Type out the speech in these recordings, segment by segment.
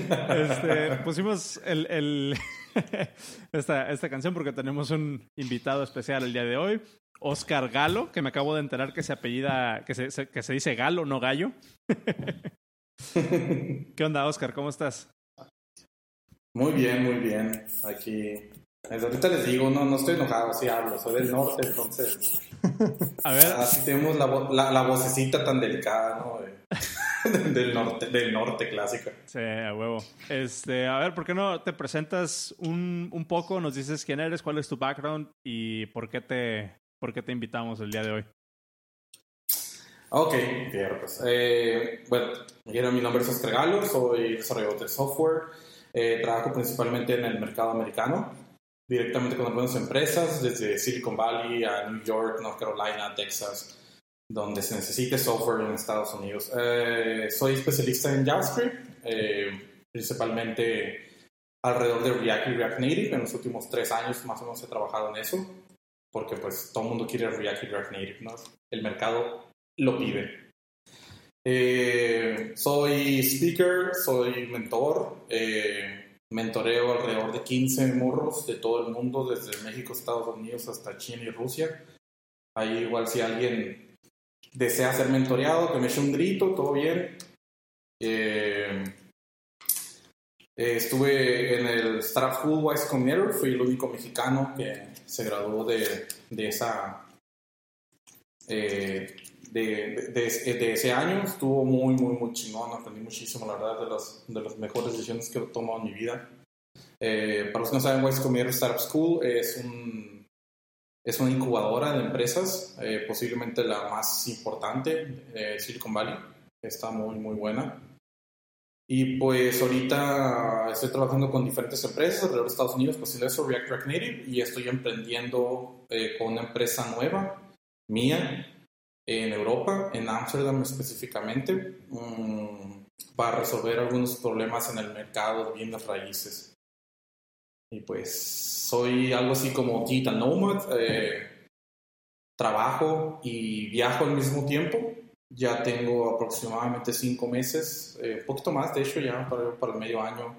Este, pusimos el, el esta, esta canción porque tenemos un invitado especial el día de hoy, Oscar Galo, que me acabo de enterar que se apellida, que se, se- que se dice Galo, no Gallo. ¿Qué onda, Oscar? ¿Cómo estás? Muy bien, muy bien. Aquí. Desde ahorita les digo, no, no estoy enojado, sí hablo, soy del norte, entonces. A ver, Así tenemos la, la, la vocecita tan delicada, ¿no? De- del norte, del norte clásica. sí, a huevo. Este, a ver, ¿por qué no te presentas un, un poco? Nos dices quién eres, cuál es tu background y por qué te, por qué te invitamos el día de hoy. Ok, bien, pues. Eh, bueno, mi nombre es Oscar Galo, soy desarrollador de software. Eh, trabajo principalmente en el mercado americano, directamente con algunas empresas, desde Silicon Valley a New York, North Carolina, Texas, donde se necesite software en Estados Unidos. Eh, soy especialista en JavaScript, eh, principalmente alrededor de React y React Native. En los últimos tres años más o menos he trabajado en eso, porque pues todo el mundo quiere React y React Native, ¿no? El mercado lo pide. Eh, soy speaker, soy mentor, eh, mentoreo alrededor de 15 morros de todo el mundo, desde México, Estados Unidos hasta China y Rusia. Ahí igual si alguien desea ser mentoreado, que me eche un grito, todo bien. Eh, eh, estuve en el School Wise Combinator, fui el único mexicano que se graduó de, de esa eh, de, de, de- ese año. Estuvo muy, muy, muy chingón. Aprendí muchísimo, la verdad, de las, de las mejores decisiones que he tomado en mi vida. Eh, para los que no saben, Wise Combinator Startup School es, un, es una incubadora de empresas, eh, posiblemente la más importante de Silicon Valley. Está muy, muy buena. Y pues ahorita estoy trabajando con diferentes empresas alrededor de Estados Unidos, pues eso React React Native, y estoy emprendiendo eh, con una empresa nueva, mía, en Europa, en Ámsterdam específicamente, mm, para resolver algunos problemas en el mercado de bienes raíces. Y pues soy algo así como digital nomad, eh, trabajo y viajo al mismo tiempo. Ya tengo aproximadamente cinco meses, eh, un poquito más, de hecho, ya para, para el medio año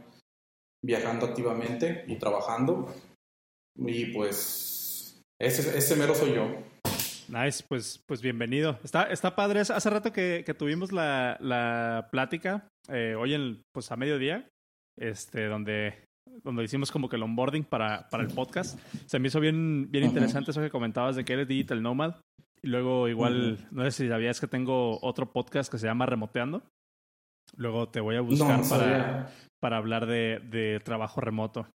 viajando activamente y trabajando. Y pues ese, ese mero soy yo. Nice, pues, pues bienvenido. Está, está padre. Hace rato que, que tuvimos la, la plática, eh, hoy en, pues a mediodía, este, donde, donde hicimos como que el onboarding para, para el podcast. Se me hizo bien, bien interesante eso que comentabas de que eres digital nomad. Y luego igual, no sé si sabías que tengo otro podcast que se llama Remoteando. Luego te voy a buscar no para, para hablar de, de trabajo remoto.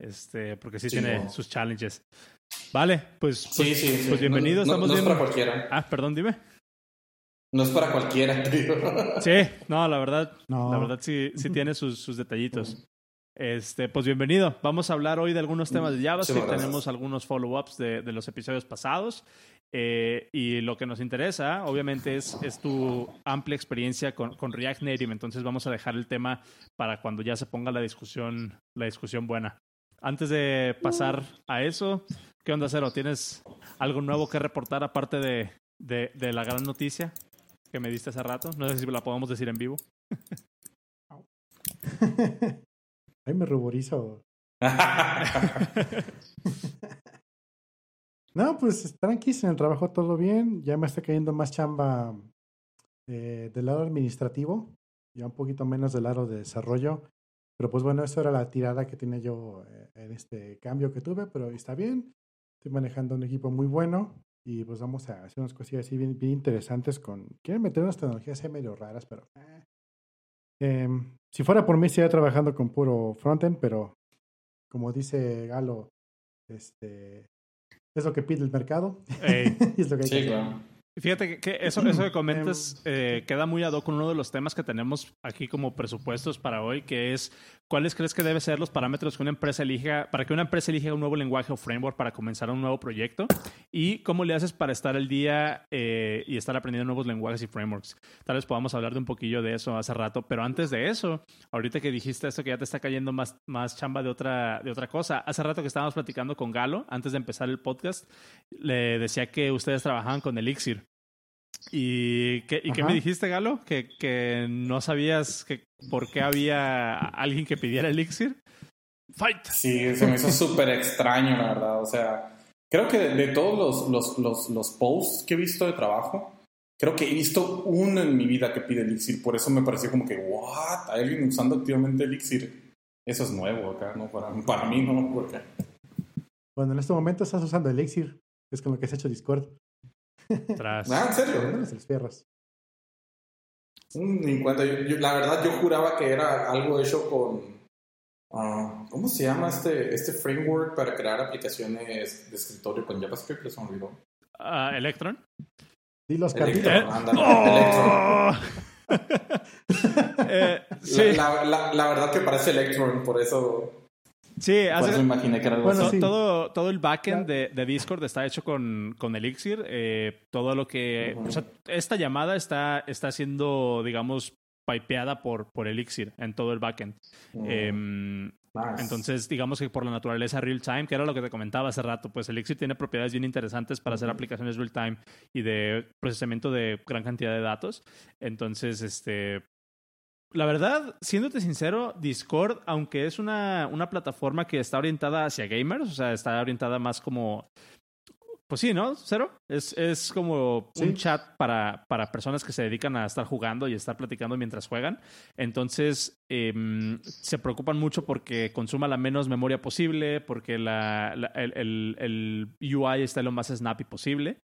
Este, porque sí Sí, tiene no. sus challenges. Vale, pues, Sí, pues, sí, sí. pues bienvenido. No, no- Estamos no es para cualquiera. Ah, perdón, dime. No es para cualquiera, digo. Sí, no, la verdad, No. la verdad sí, sí tiene sus, sus detallitos. Este, pues bienvenido. Vamos a hablar hoy de algunos temas de JavaScript. Tenemos algunos follow-ups de, de los episodios pasados. Eh, y lo que nos interesa, obviamente, es, es tu amplia experiencia con, con React Native. Entonces vamos a dejar el tema para cuando ya se ponga la discusión, la discusión buena. Antes de pasar a eso, ¿qué onda, Cero? ¿Tienes algo nuevo que reportar aparte de, de, de la gran noticia que me diste hace rato? No sé si la podemos decir en vivo. Ay, me ruborizo. No, pues tranquis en el trabajo todo bien. Ya me está cayendo más chamba eh, del lado administrativo, ya un poquito menos del lado de desarrollo. Pero pues bueno, eso era la tirada que tenía yo eh, en este cambio que tuve, pero está bien. Estoy manejando un equipo muy bueno y pues vamos a hacer unas cosillas así bien, bien interesantes con... Quieren meter unas tecnologías ahí medio raras, pero... eh. Em, si fuera por mí, estaría trabajando con puro frontend, pero como dice Galo, este, es lo que pide el mercado. Ey, y es lo que hay que Sí, hacer. Fíjate que, que eso, eso que comentas eh, queda muy ad hoc con uno de los temas que tenemos aquí como presupuestos para hoy, que es cuáles crees que deben ser los parámetros que una empresa elija, para que una empresa elija un nuevo lenguaje o framework para comenzar un nuevo proyecto y cómo le haces para estar al día eh, y estar aprendiendo nuevos lenguajes y frameworks. Tal vez podamos hablar de un poquillo de eso hace rato, pero antes de eso, ahorita que dijiste esto que ya te está cayendo más, más chamba de otra, de otra cosa, hace rato que estábamos platicando con Galo, antes de empezar el podcast, le decía que ustedes trabajaban con Elixir. ¿Y qué, y qué me dijiste, Galo? ¿Que, que no sabías que, por qué había alguien que pidiera Elixir. ¡Fight! Sí, se me hizo súper extraño, la verdad. O sea, creo que de, de todos los, los, los, los posts que he visto de trabajo, creo que he visto uno en mi vida que pide Elixir. Por eso me pareció como que, ¿what? ¿Hay alguien usando activamente Elixir? Eso es nuevo acá, ¿no? Para, para mí, ¿no? Porque Bueno, en este momento estás usando Elixir, que es con lo que se ha hecho Discord. Tras. Ah, ¿en serio? Los fierros. Mm, cuenta. Yo, yo- la verdad, yo juraba que era algo hecho con. ah, ¿Cómo se llama este, este framework para crear aplicaciones de escritorio con JavaScript? Me olvidó. Ah, ¿Electron? Di los Electron, ándale, ¡Oh! Eh, Electron. sí, La, la, la, la verdad que parece Electron, por eso, sí, por hace- eso me imaginé que era algo Bueno, así. to- sí. todo, todo el backend de, de Discord está hecho con, con Elixir. eh, todo lo que. Ujú. O sea, esta llamada está, está siendo, digamos, pipeada por, por Elixir en todo el backend. Mm, Em. Entonces, digamos que por la naturaleza real time, que era lo que te comentaba hace rato, pues Elixir tiene propiedades bien interesantes para hacer aplicaciones real time y de procesamiento de gran cantidad de datos. Entonces, este. La verdad, siéndote sincero, Discord, aunque es una, una plataforma que está orientada hacia gamers, o sea, está orientada más como. Pues sí, ¿no? Cero. Es, es como Sí. un chat para, para personas que se dedican a estar jugando y estar platicando mientras juegan. Entonces, em, se preocupan mucho porque consuma la menos memoria posible, porque la, la- el, el- el UI esté lo más snappy posible.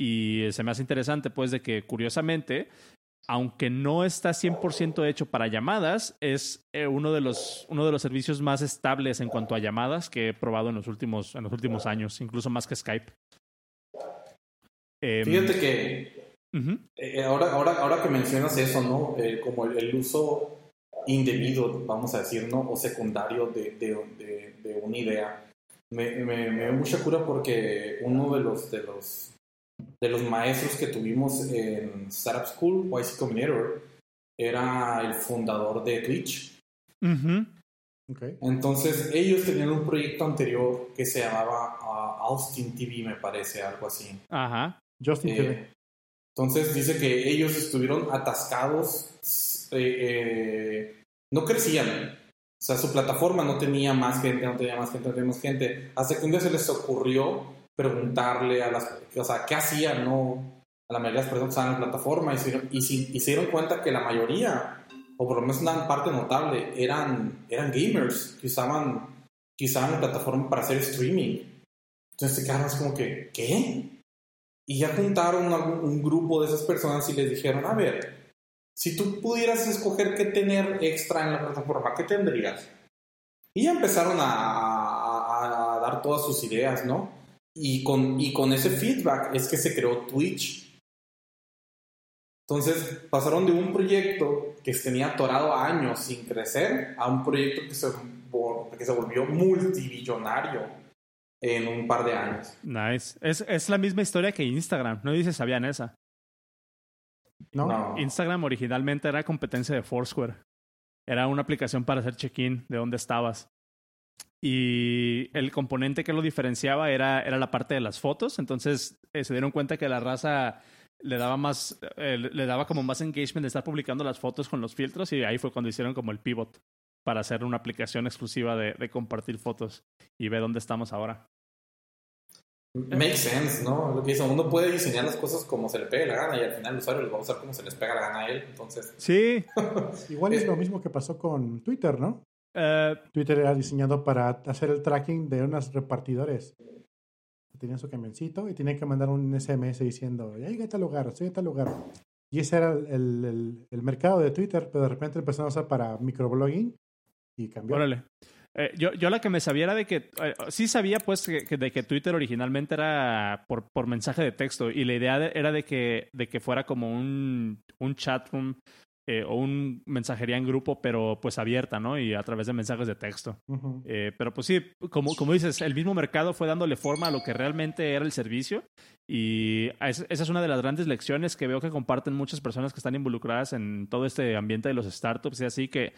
Y se me hace interesante, pues, de que curiosamente, aunque no está 100% hecho para llamadas, es eh, uno, de los, uno de los servicios más estables en cuanto a llamadas que he probado en los últimos, en los últimos años, incluso más que Skype. Em, Fíjate que eh, ahora, ahora, ahora que mencionas eso, ¿no? Eh, como el, el uso indebido, vamos a decir, ¿no? O secundario de, de, de, de una idea. Me, me, me da mucha cura porque uno de los, de los de los maestros que tuvimos en Startup School, YC Combinator, era el fundador de Twitch. Ujú. Ok. Entonces, ellos tenían un proyecto anterior que se llamaba ah, Austin TV, me parece, algo así. Ajá. Justin Eh, TV. entonces dice que ellos estuvieron atascados, eh, eh, no crecían. O sea, su plataforma no tenía más gente, no tenía más gente, no tenía más gente. Hasta que un día se les ocurrió preguntarle a las, o sea, ¿qué hacían? No, a la mayoría de las personas usaban la plataforma y se, y, si- y se dieron cuenta que la mayoría, o por lo menos una parte notable, eran, eran gamers que usaban, que usaban la plataforma para hacer streaming. Entonces se quedaron como que, ¿qué? Y ya juntaron un, un grupo de esas personas y les dijeron, a ver, si tú pudieras escoger qué tener extra en la plataforma, ¿qué tendrías? Y ya empezaron a, a- a dar todas sus ideas, ¿no? Y con, y con ese feedback es que se creó Twitch. Entonces pasaron de un proyecto que tenía atorado años sin crecer a un proyecto que se, que se volvió multibillonario en un par de años. Nice. Es, es la misma historia que Instagram. No dices sabían esa. ¿No? No. Instagram originalmente era competencia de Foursquare. Era una aplicación para hacer check-in de dónde estabas. Y el componente que lo diferenciaba era, era la parte de las fotos. Entonces eh, se dieron cuenta que la raza le daba más, eh, le daba como más engagement de estar publicando las fotos con los filtros. Y ahí fue cuando hicieron como el pivot para hacer una aplicación exclusiva de, de compartir fotos. Y ve dónde estamos ahora. Make sense, ¿no? Lo que dice, uno puede diseñar las cosas como se le pegue la gana y al final el usuario lo va a usar como se les pega la gana a él. Entonces, Sí. Igual es Eh, lo mismo que pasó con Twitter, ¿no? Eh, Twitter era diseñado para hacer el tracking de unos repartidores. Tenían su camioncito y tenían que mandar un SMS diciendo, ya llegué a tal lugar, estoy en tal lugar. Y ese era el, el- el- el mercado de Twitter, pero de repente empezaron a usar para microblogging y cambió. órale. Eh, yo, yo la que me sabía era de que, eh, sí sabía pues que, que de que Twitter originalmente era por, por mensaje de texto y la idea de- era de que, de que fuera como un, un chat room eh, o un mensajería en grupo, pero pues abierta, ¿no? Y a través de mensajes de texto. Ujú. Eh, pero pues sí, como, como dices, el mismo mercado fue dándole forma a lo que realmente era el servicio y es- esa es una de las grandes lecciones que veo que comparten muchas personas que están involucradas en todo este ambiente de los startups y así que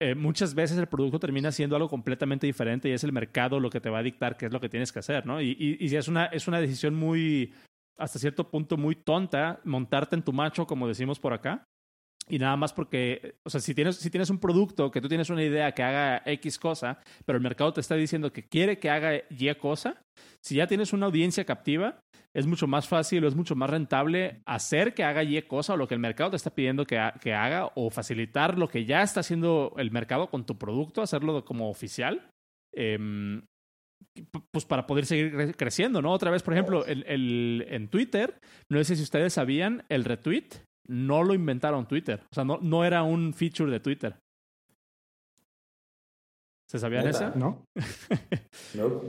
eh, muchas veces el producto termina siendo algo completamente diferente y es el mercado lo que te va a dictar qué es lo que tienes que hacer, ¿no? Y, y, y es, una, es una decisión muy, hasta cierto punto, muy tonta montarte en tu macho, como decimos por acá. Y nada más porque, o sea, si tienes, si tienes un producto que tú tienes una idea que haga X cosa, pero el mercado te está diciendo que quiere que haga Y cosa, si ya tienes una audiencia captiva, es mucho más fácil o es mucho más rentable hacer que haga Y cosa o lo que el mercado te está pidiendo que, que haga o facilitar lo que ya está haciendo el mercado con tu producto, hacerlo como oficial. p- pues para poder seguir cre- creciendo, ¿no? Otra vez, por ejemplo, el, el- en Twitter, no sé si ustedes sabían, el retweet no lo inventaron Twitter. O sea, no, no era un feature de Twitter. ¿Se sabían esa? ¿No? No.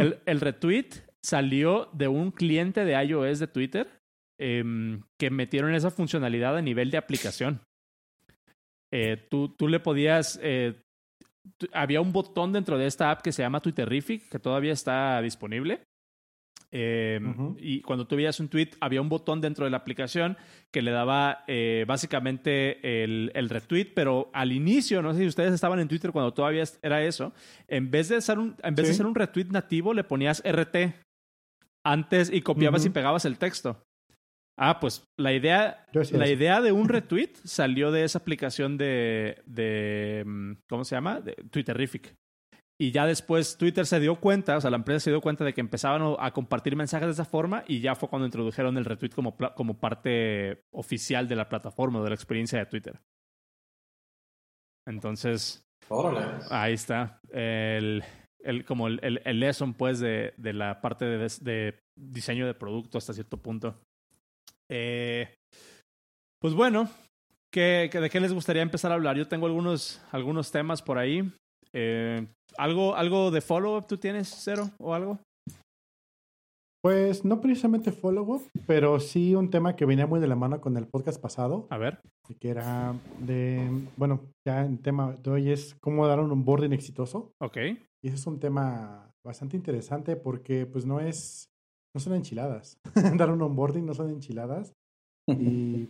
El, el retweet salió de un cliente de iOS de Twitter em, que metieron esa funcionalidad a nivel de aplicación. Eh, tú, tú le podías... eh, había un botón dentro de esta app que se llama Twitterific, que todavía está disponible. Em. Y cuando tú veías un tweet, había un botón dentro de la aplicación que le daba eh, básicamente el, el retweet, pero al inicio, no sé si ustedes estaban en Twitter cuando todavía era eso, en vez de hacer un, en vez de hacer un retweet nativo, le ponías RT antes y copiabas y pegabas el texto. Ah, pues la idea, la idea de un retweet salió de esa aplicación de, de mm, ¿cómo se llama? De Twitterific. Y ya después Twitter se dio cuenta, o sea, la empresa se dio cuenta de que empezaban a compartir mensajes de esa forma y ya fue cuando introdujeron el retweet como, como parte oficial de la plataforma, de la experiencia de Twitter. Entonces, Órale. ahí está. El, el, como el, el, el lesson, pues, de, de la parte de, de diseño de producto hasta cierto punto. Eh, pues bueno, ¿qué, qué- de qué les gustaría empezar a hablar? Yo tengo algunos, algunos temas por ahí. Eh, ¿algo, ¿Algo de follow-up tú tienes, Cero, o algo? Pues no precisamente follow-up, pero sí un tema que venía muy de la mano con el podcast pasado, A ver. que era de, bueno, ya el tema de hoy es cómo dar un onboarding exitoso. Ok. Y ese es un tema bastante interesante porque pues no es, no son enchiladas. dar un onboarding no son enchiladas. Y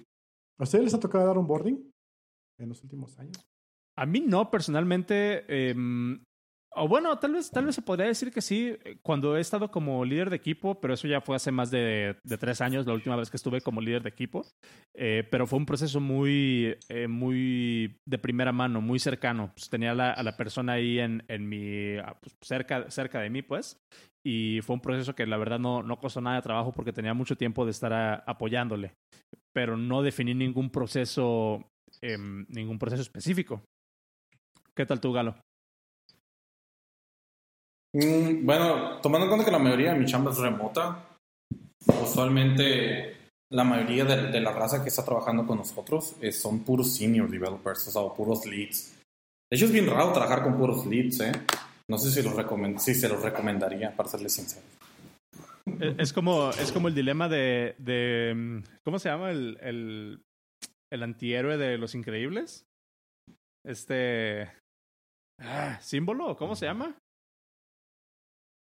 ¿a ustedes les ha tocado dar onboarding en los últimos años? A mí no, personalmente. em, o bueno, tal vez, tal vez se podría decir que sí, cuando he estado como líder de equipo, pero eso ya fue hace más de, tres años, la última vez que estuve como líder de equipo. Eh, pero fue un proceso muy, eh, muy de primera mano, muy cercano. Pues tenía la- a la persona ahí en, mi, ah, pues, cerca, cerca de mí, pues. Y fue un proceso que la verdad no, no costó nada de trabajo porque tenía mucho tiempo de estar apoyándole. Pero no definí ningún proceso, em, ningún proceso específico. ¿Qué tal tú, Galo? Mm, bueno, tomando en cuenta que la mayoría de mi chamba es remota, usualmente la mayoría de, de la raza que está trabajando con nosotros eh, son puros senior developers, o sea, puros leads. De hecho, es bien raro trabajar con puros leads, ¿eh? No sé si, los si se los recomendaría, para serles sincero. Eh, Es como, es como el dilema de, de mm, ¿cómo se llama? El, el, el antihéroe de los increíbles. Este... Ah, ¿Símbolo? ¿Cómo se llama?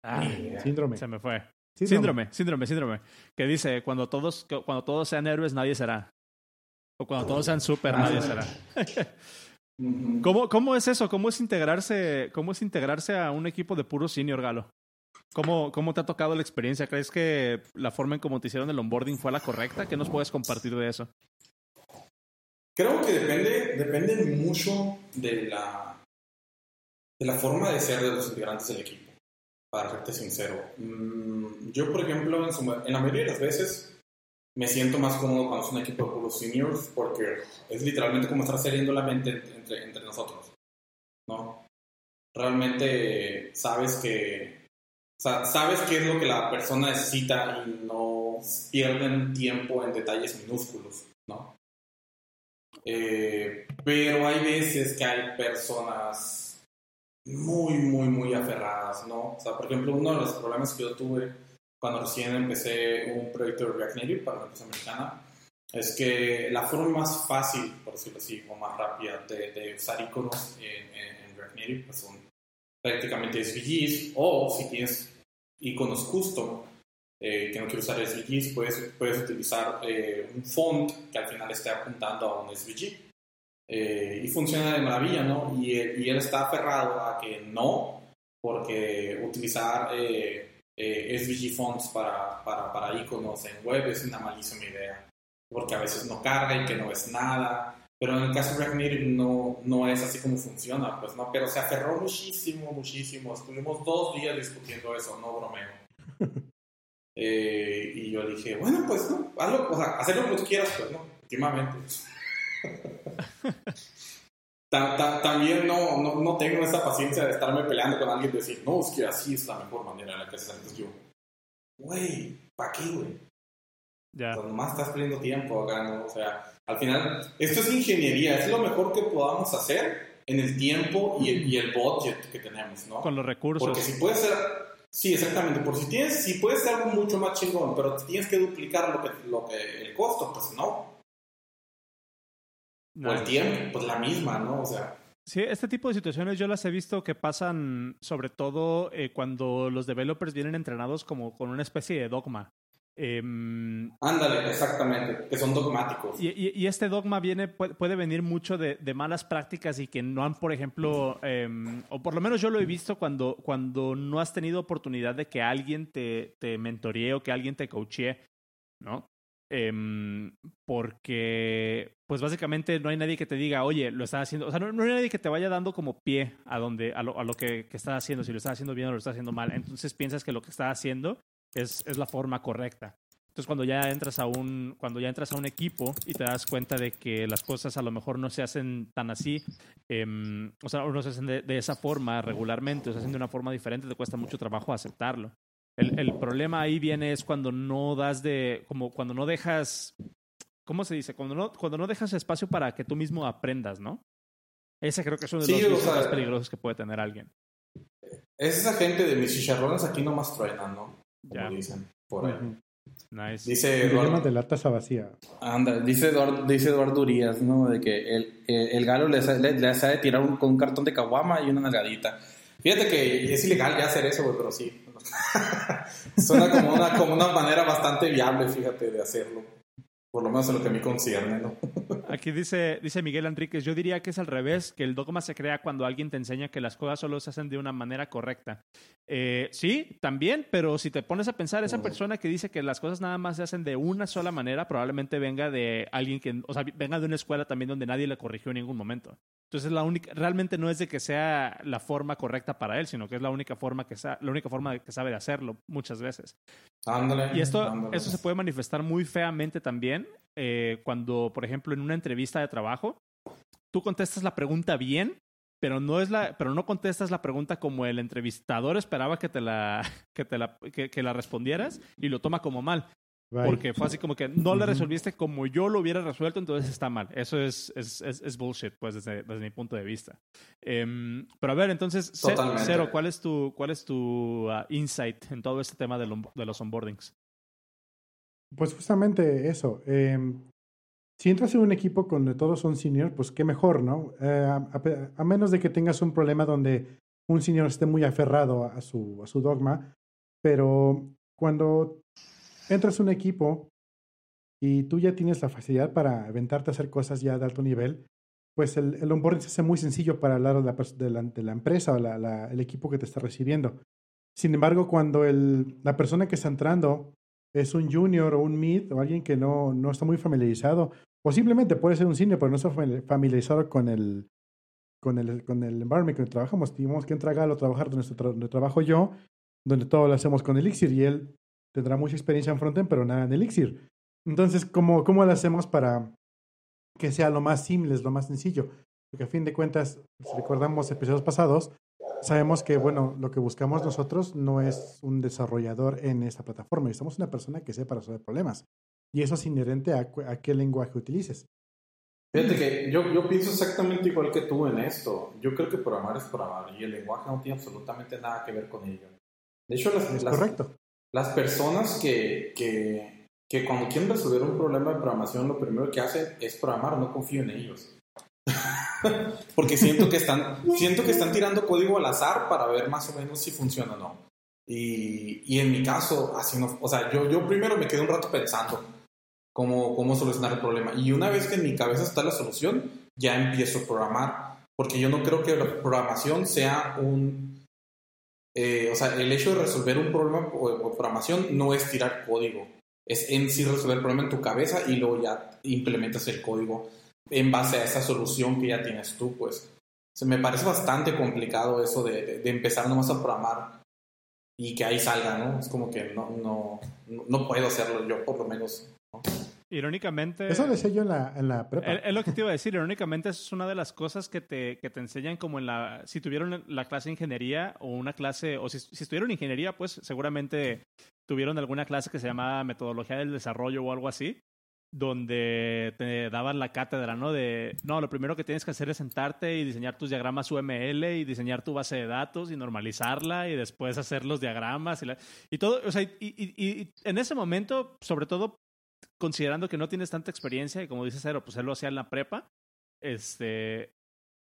Ah, Síndrome. se me fue. Síndrome, síndrome, síndrome. Que dice, cuando todos, cuando todos sean héroes, nadie será. O cuando todos sean super, Ah, nadie será. ¿Cómo, ¿Cómo es eso? ¿Cómo es integrarse, cómo es integrarse a un equipo de puro senior, Galo? ¿Cómo, ¿Cómo te ha tocado la experiencia? ¿Crees que la forma en cómo te hicieron el onboarding fue la correcta? ¿Qué nos puedes compartir de eso? Creo que depende, depende mucho de la, de la forma de ser de los integrantes del equipo, para serte sincero. Mm, Yo, por ejemplo, en, su- en la mayoría de las veces me siento más cómodo cuando es un equipo de puros seniors porque es literalmente como estar saliendo la mente entre, entre nosotros, ¿no? Realmente sabes que, sabes qué es lo que la persona necesita y no pierden tiempo en detalles minúsculos, ¿no? Eh, pero hay veces que hay personas muy, muy, muy aferradas, ¿no? O sea, por ejemplo, uno de los problemas que yo tuve cuando recién empecé un proyecto de React Native para una empresa americana es que la forma más fácil, por decirlo así, o más rápida de, de usar iconos en, en, en React Native pues son prácticamente SVGs o si tienes iconos custom eh, que no quieres usar SVGs, puedes, puedes utilizar eh, un font que al final esté apuntando a un SVG. Eh, y funciona de maravilla, ¿no? Y, y, él está aferrado a que no, porque utilizar eh, eh, SVG fonts para, para, para iconos en web es una malísima idea, porque a veces no carga y que no es nada. Pero en el caso de React Native no, no es así como funciona, pues no, pero se aferró muchísimo, muchísimo. Estuvimos dos días discutiendo eso, no bromeo. Eh, y yo dije, bueno, pues no, hazlo, o sea, hacer lo que quieras, pues no, últimamente. Ta, ta, también no, no, no, tengo esa paciencia de estarme peleando con alguien y decir, no, es que así es la mejor manera en la que se hace. Yo, güey, ¿para qué, güey? Ya. Pues nomás estás perdiendo tiempo acá, ¿no? O sea, al final, esto es ingeniería, es lo mejor que podamos hacer en el tiempo y el, y el budget que tenemos, ¿no? Con los recursos. Porque si puede ser, sí, exactamente, por si tienes, si puede ser algo mucho más chingón, pero tienes que duplicar lo que, lo que, el costo, pues no. No. O el tiempo, pues la misma, ¿no? O sea. Sí, este tipo de situaciones yo las he visto que pasan sobre todo eh, cuando los developers vienen entrenados como con una especie de dogma. Eh, Ándale, exactamente, que son dogmáticos. Y, y, y este dogma viene, puede, puede venir mucho de, de, malas prácticas y que no han, por ejemplo, eh, o por lo menos yo lo he visto cuando, cuando no has tenido oportunidad de que alguien te, te mentoree o que alguien te coachee, ¿no? Eh, porque, pues básicamente no hay nadie que te diga, oye, lo estás haciendo, o sea, no, no hay nadie que te vaya dando como pie a, donde, a, lo, a lo que, que estás haciendo, si lo estás haciendo bien o lo estás haciendo mal. Entonces piensas que lo que estás haciendo es, es, la forma correcta. Entonces cuando ya entras a un cuando ya entras a un equipo y te das cuenta de que las cosas a lo mejor no se hacen tan así, eh, o sea, no se hacen de, de, esa forma regularmente, o se hacen de una forma diferente, te cuesta mucho trabajo aceptarlo. El, el, problema ahí viene es cuando no das de como cuando no dejas ¿cómo se dice? Cuando no cuando no dejas espacio para que tú mismo aprendas, ¿no? Ese creo que es uno de sí, los sea, más peligrosos que puede tener alguien. Es esa gente de mis chicharrones aquí nomás truenan, ¿no? Como Ya. dicen por ahí. Ujú. Nice. Dice Eduardo, de la taza vacía. anda, dice Eduardo, dice Eduardo Urias, ¿no? De que el, el, el galo le, le, le sabe tirar un, con un cartón de caguama y una nalgadita. Fíjate que es ilegal ya hacer eso, güey, pero sí. Suena como una, como una manera bastante viable, fíjate, de hacerlo. Por lo menos en lo que a mí concierne, ¿no? Aquí dice, dice Miguel Enríquez, yo diría que es al revés, que el dogma se crea cuando alguien te enseña que las cosas solo se hacen de una manera correcta. Eh, sí, también, pero si te pones a pensar, esa persona que dice que las cosas nada más se hacen de una sola manera, probablemente venga de alguien que, o sea, venga de una escuela también donde nadie le corrigió en ningún momento. Entonces, la única, realmente no es de que sea la forma correcta para él, sino que es la única forma que, sa- la única forma que sabe de hacerlo muchas veces. Ándale. Y esto, ándale. eso se puede manifestar muy feamente también eh, cuando, por ejemplo, en una entrevista de trabajo, tú contestas la pregunta bien, pero no es la, pero no contestas la pregunta como el entrevistador esperaba que te la, que te la, que, que la respondieras y lo toma como mal, Bye. porque fue así como que no Ujú. resolviste como yo lo hubiera resuelto, entonces está mal. Eso es, es, es, es bullshit, pues, desde, desde mi punto de vista. Em, pero a ver, entonces, Ce- Totalmente. Cero, ¿cuál es tu, cuál es tu ah, insight en todo este tema de, lo- de los onboardings? Pues justamente eso. eh, si entras en un equipo donde todos son senior, pues qué mejor, ¿no? Eh, a, menos de que tengas un problema donde un senior esté muy aferrado a su, a su dogma, pero cuando entras a un equipo y tú ya tienes la facilidad para aventarte a hacer cosas ya de alto nivel, pues el, el onboarding se hace muy sencillo para lado de la, empresa o el equipo que te está recibiendo. Sin embargo, cuando el, la persona que está entrando es un junior o un mid o alguien que no, no está muy familiarizado, o simplemente puede ser un senior, pero no está famili- familiarizado con el, con el, con el que trabajamos. Tuvimos que a trabajar donde, tra- donde trabajo yo, donde todo lo hacemos con Elixir y él tendrá mucha experiencia en frontend, pero nada en Elixir. Entonces, ¿cómo, cómo lo hacemos para que sea lo más simple, lo más sencillo? Porque a fin de cuentas, si recordamos episodios pasados, sabemos que, bueno, lo que buscamos nosotros no es un desarrollador en esta plataforma, necesitamos una persona que sepa resolver problemas. Y eso es inherente a, a qué lenguaje utilices. Fíjate que yo, yo pienso exactamente igual que tú en esto. Yo creo que programar es programar y el lenguaje no tiene absolutamente nada que ver con ello. De hecho, las, las- correcto. las personas que, que, que cuando quieren resolver un problema de programación, lo primero que hacen es programar, no confío en ellos. Porque siento que, están, siento que están tirando código al azar para ver más o menos si funciona o no. Y, y en mi caso, así no, o sea, yo, yo primero me quedé un rato pensando cómo, cómo solucionar el problema. Y una vez que en mi cabeza está la solución, ya empiezo a programar. Porque yo no creo que la programación sea un... eh, o sea, el hecho de resolver un problema o, programación no es tirar código. Es en sí resolver el problema en tu cabeza y luego ya implementas el código en base a esa solución que ya tienes tú, pues. Se me parece bastante complicado eso de, de- de empezar nomás a programar y que ahí salga, ¿no? Es como que no, no, no, puedo hacerlo yo, por lo menos. ¿no? Irónicamente... Eso decía yo en la, en la prepa. Es es lo que te iba a decir, irónicamente eso es una de las cosas que te, que te enseñan como en la, si tuvieron la clase de ingeniería o una clase, o si, si estuvieron ingeniería, pues seguramente tuvieron alguna clase que se llamaba metodología del desarrollo o algo así, donde te daban la cátedra, ¿no? De, no, lo primero que tienes que hacer es sentarte y diseñar tus diagramas UML y diseñar tu base de datos y normalizarla y después hacer los diagramas y, todo, o sea, y, en ese momento, sobre todo considerando que no tienes tanta experiencia y como dice Cero, pues él lo hacía en la prepa, este,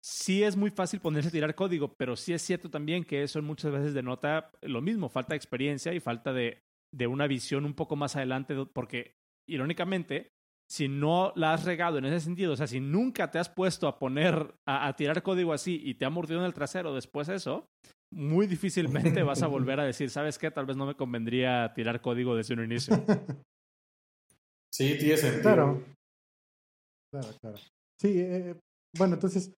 sí es muy fácil ponerse a tirar código, pero sí es cierto también que eso muchas veces denota lo mismo, falta de experiencia y falta de, de una visión un poco más adelante, porque irónicamente, si no la has regado en ese sentido, o sea, si nunca te has puesto a poner, a, a tirar código así y te ha mordido en el trasero después de eso, muy difícilmente vas a volver a decir, ¿sabes qué? Tal vez no me convendría tirar código desde un inicio. Sí, tiene sentido. Claro. Claro, claro. Sí, eh, bueno, entonces,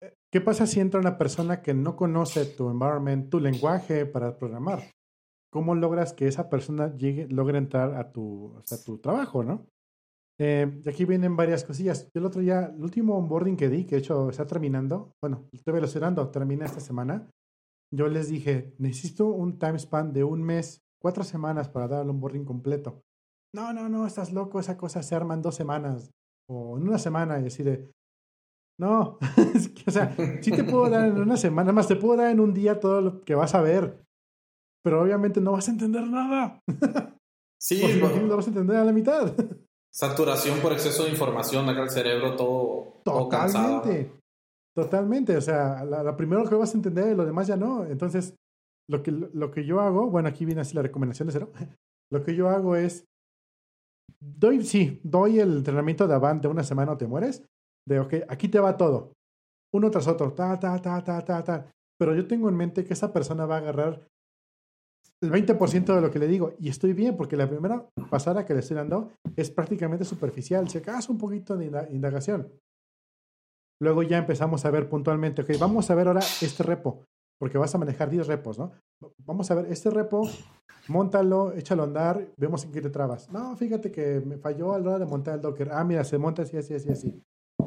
eh, ¿qué pasa si entra una persona que no conoce tu environment, tu lenguaje para programar? ¿Cómo logras que esa persona llegue, logre entrar a tu, o sea, tu trabajo, no? Eh, y aquí vienen varias cosillas. Yo el otro día, el último onboarding que di, que de hecho está terminando, bueno, estoy velocidando, termina esta semana. Yo les dije, necesito un time span de un mes, cuatro semanas para dar el onboarding completo. No, no, no, estás loco, esa cosa se arma en dos semanas o en una semana y así de, no, es que, o sea, sí te puedo dar en una semana, más te puedo dar en un día todo lo que vas a ver, pero obviamente no vas a entender nada, Sí, bueno, lo vas a entender a la mitad. Saturación por exceso de información, acá el cerebro todo. Totalmente, totalmente, o sea, la, la primero que vas a entender y lo demás ya no, entonces, lo que, lo que yo hago, bueno, aquí viene así la recomendación de cero, lo que yo hago es, doy, sí, doy el entrenamiento de Avant de una semana o te mueres, de, ok, aquí te va todo, uno tras otro, ta, ta, ta, ta, ta, ta, pero yo tengo en mente que esa persona va a agarrar el 20% de lo que le digo, y estoy bien, porque la primera pasada que le estoy dando es prácticamente superficial, si acaso un poquito de inda- indagación. Luego ya empezamos a ver puntualmente, ok, vamos a ver ahora este repo, porque vas a manejar 10 repos, ¿no? Vamos a ver este repo, montalo, échalo a andar, vemos en qué te trabas. No, fíjate que me falló a la hora de montar el Docker. Ah, mira, se monta así, así, así, así.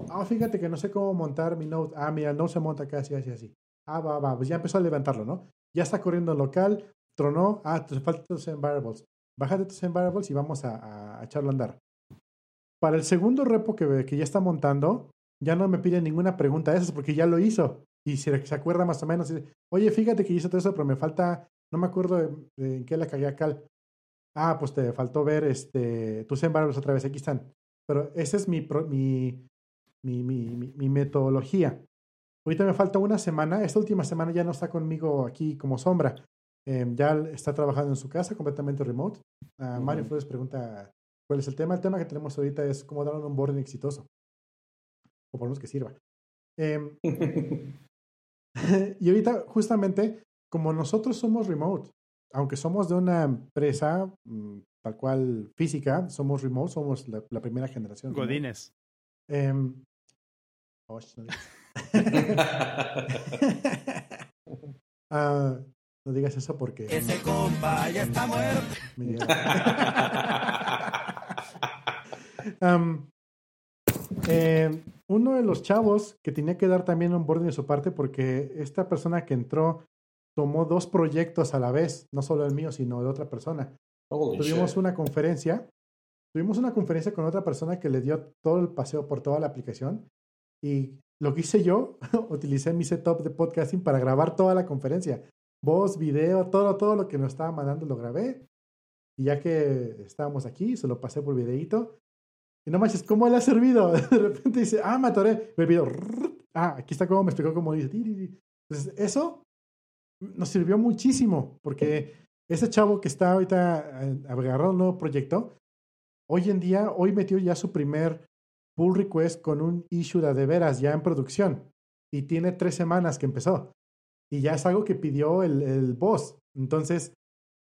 Ah, fíjate que no sé cómo montar mi Node. Ah, mira, no se monta acá, así, así, así. Ah, va, va, pues ya empezó a levantarlo, ¿no? Ya está corriendo en local, tronó, ah, te faltan tus environments. Bájate tus environments y vamos a, a echarlo a andar. Para el segundo repo que, que ya está montando, ya no me pide ninguna pregunta de esas porque ya lo hizo. Y se, se acuerda más o menos. dice, Oye, fíjate que hice todo eso, pero me falta, no me acuerdo en qué la cagué a Cal. Ah, pues te faltó ver este, tus environments otra vez, aquí están. Pero esa es mi, pro- mi, mi, mi- mi metodología. Ahorita me falta una semana. Esta última semana ya no está conmigo aquí como sombra. Em, ya está trabajando en su casa completamente remote. Ah, Mario Ujú. Flores pregunta cuál es el tema. El tema que tenemos ahorita es cómo dar un onboarding exitoso. O por lo menos que sirva. Em, y ahorita, justamente, como nosotros somos remote, aunque somos de una empresa mm, tal cual física, somos remote, somos la, la primera generación. Godines. Em, oh, sh- no digas- eso porque Ese compa ya está muerto. eh, uno de los chavos que tenía que dar también un boarding de su parte porque esta persona que entró tomó dos proyectos a la vez, no solo el mío, sino de otra persona. Holy Tuvimos shit. una conferencia tuvimos una conferencia con otra persona que le dio todo el paseo por toda la aplicación y lo que hice yo, utilicé mi setup de podcasting para grabar toda la conferencia. Voz, video, todo, todo lo que nos estaba mandando lo grabé. Y ya que estábamos aquí, se lo pasé por videíto. Y no manches, ¿cómo le ha servido? De repente dice, ah, me atoré. El video, ah, aquí está como me explicó cómo dice. Entonces, eso nos sirvió muchísimo porque ese chavo que está ahorita eh, agarrando un nuevo proyecto, hoy en día, hoy metió ya su primer pull request con un issue de, de veras ya en producción y tiene tres semanas que empezó y ya es algo que pidió el, el boss. Entonces,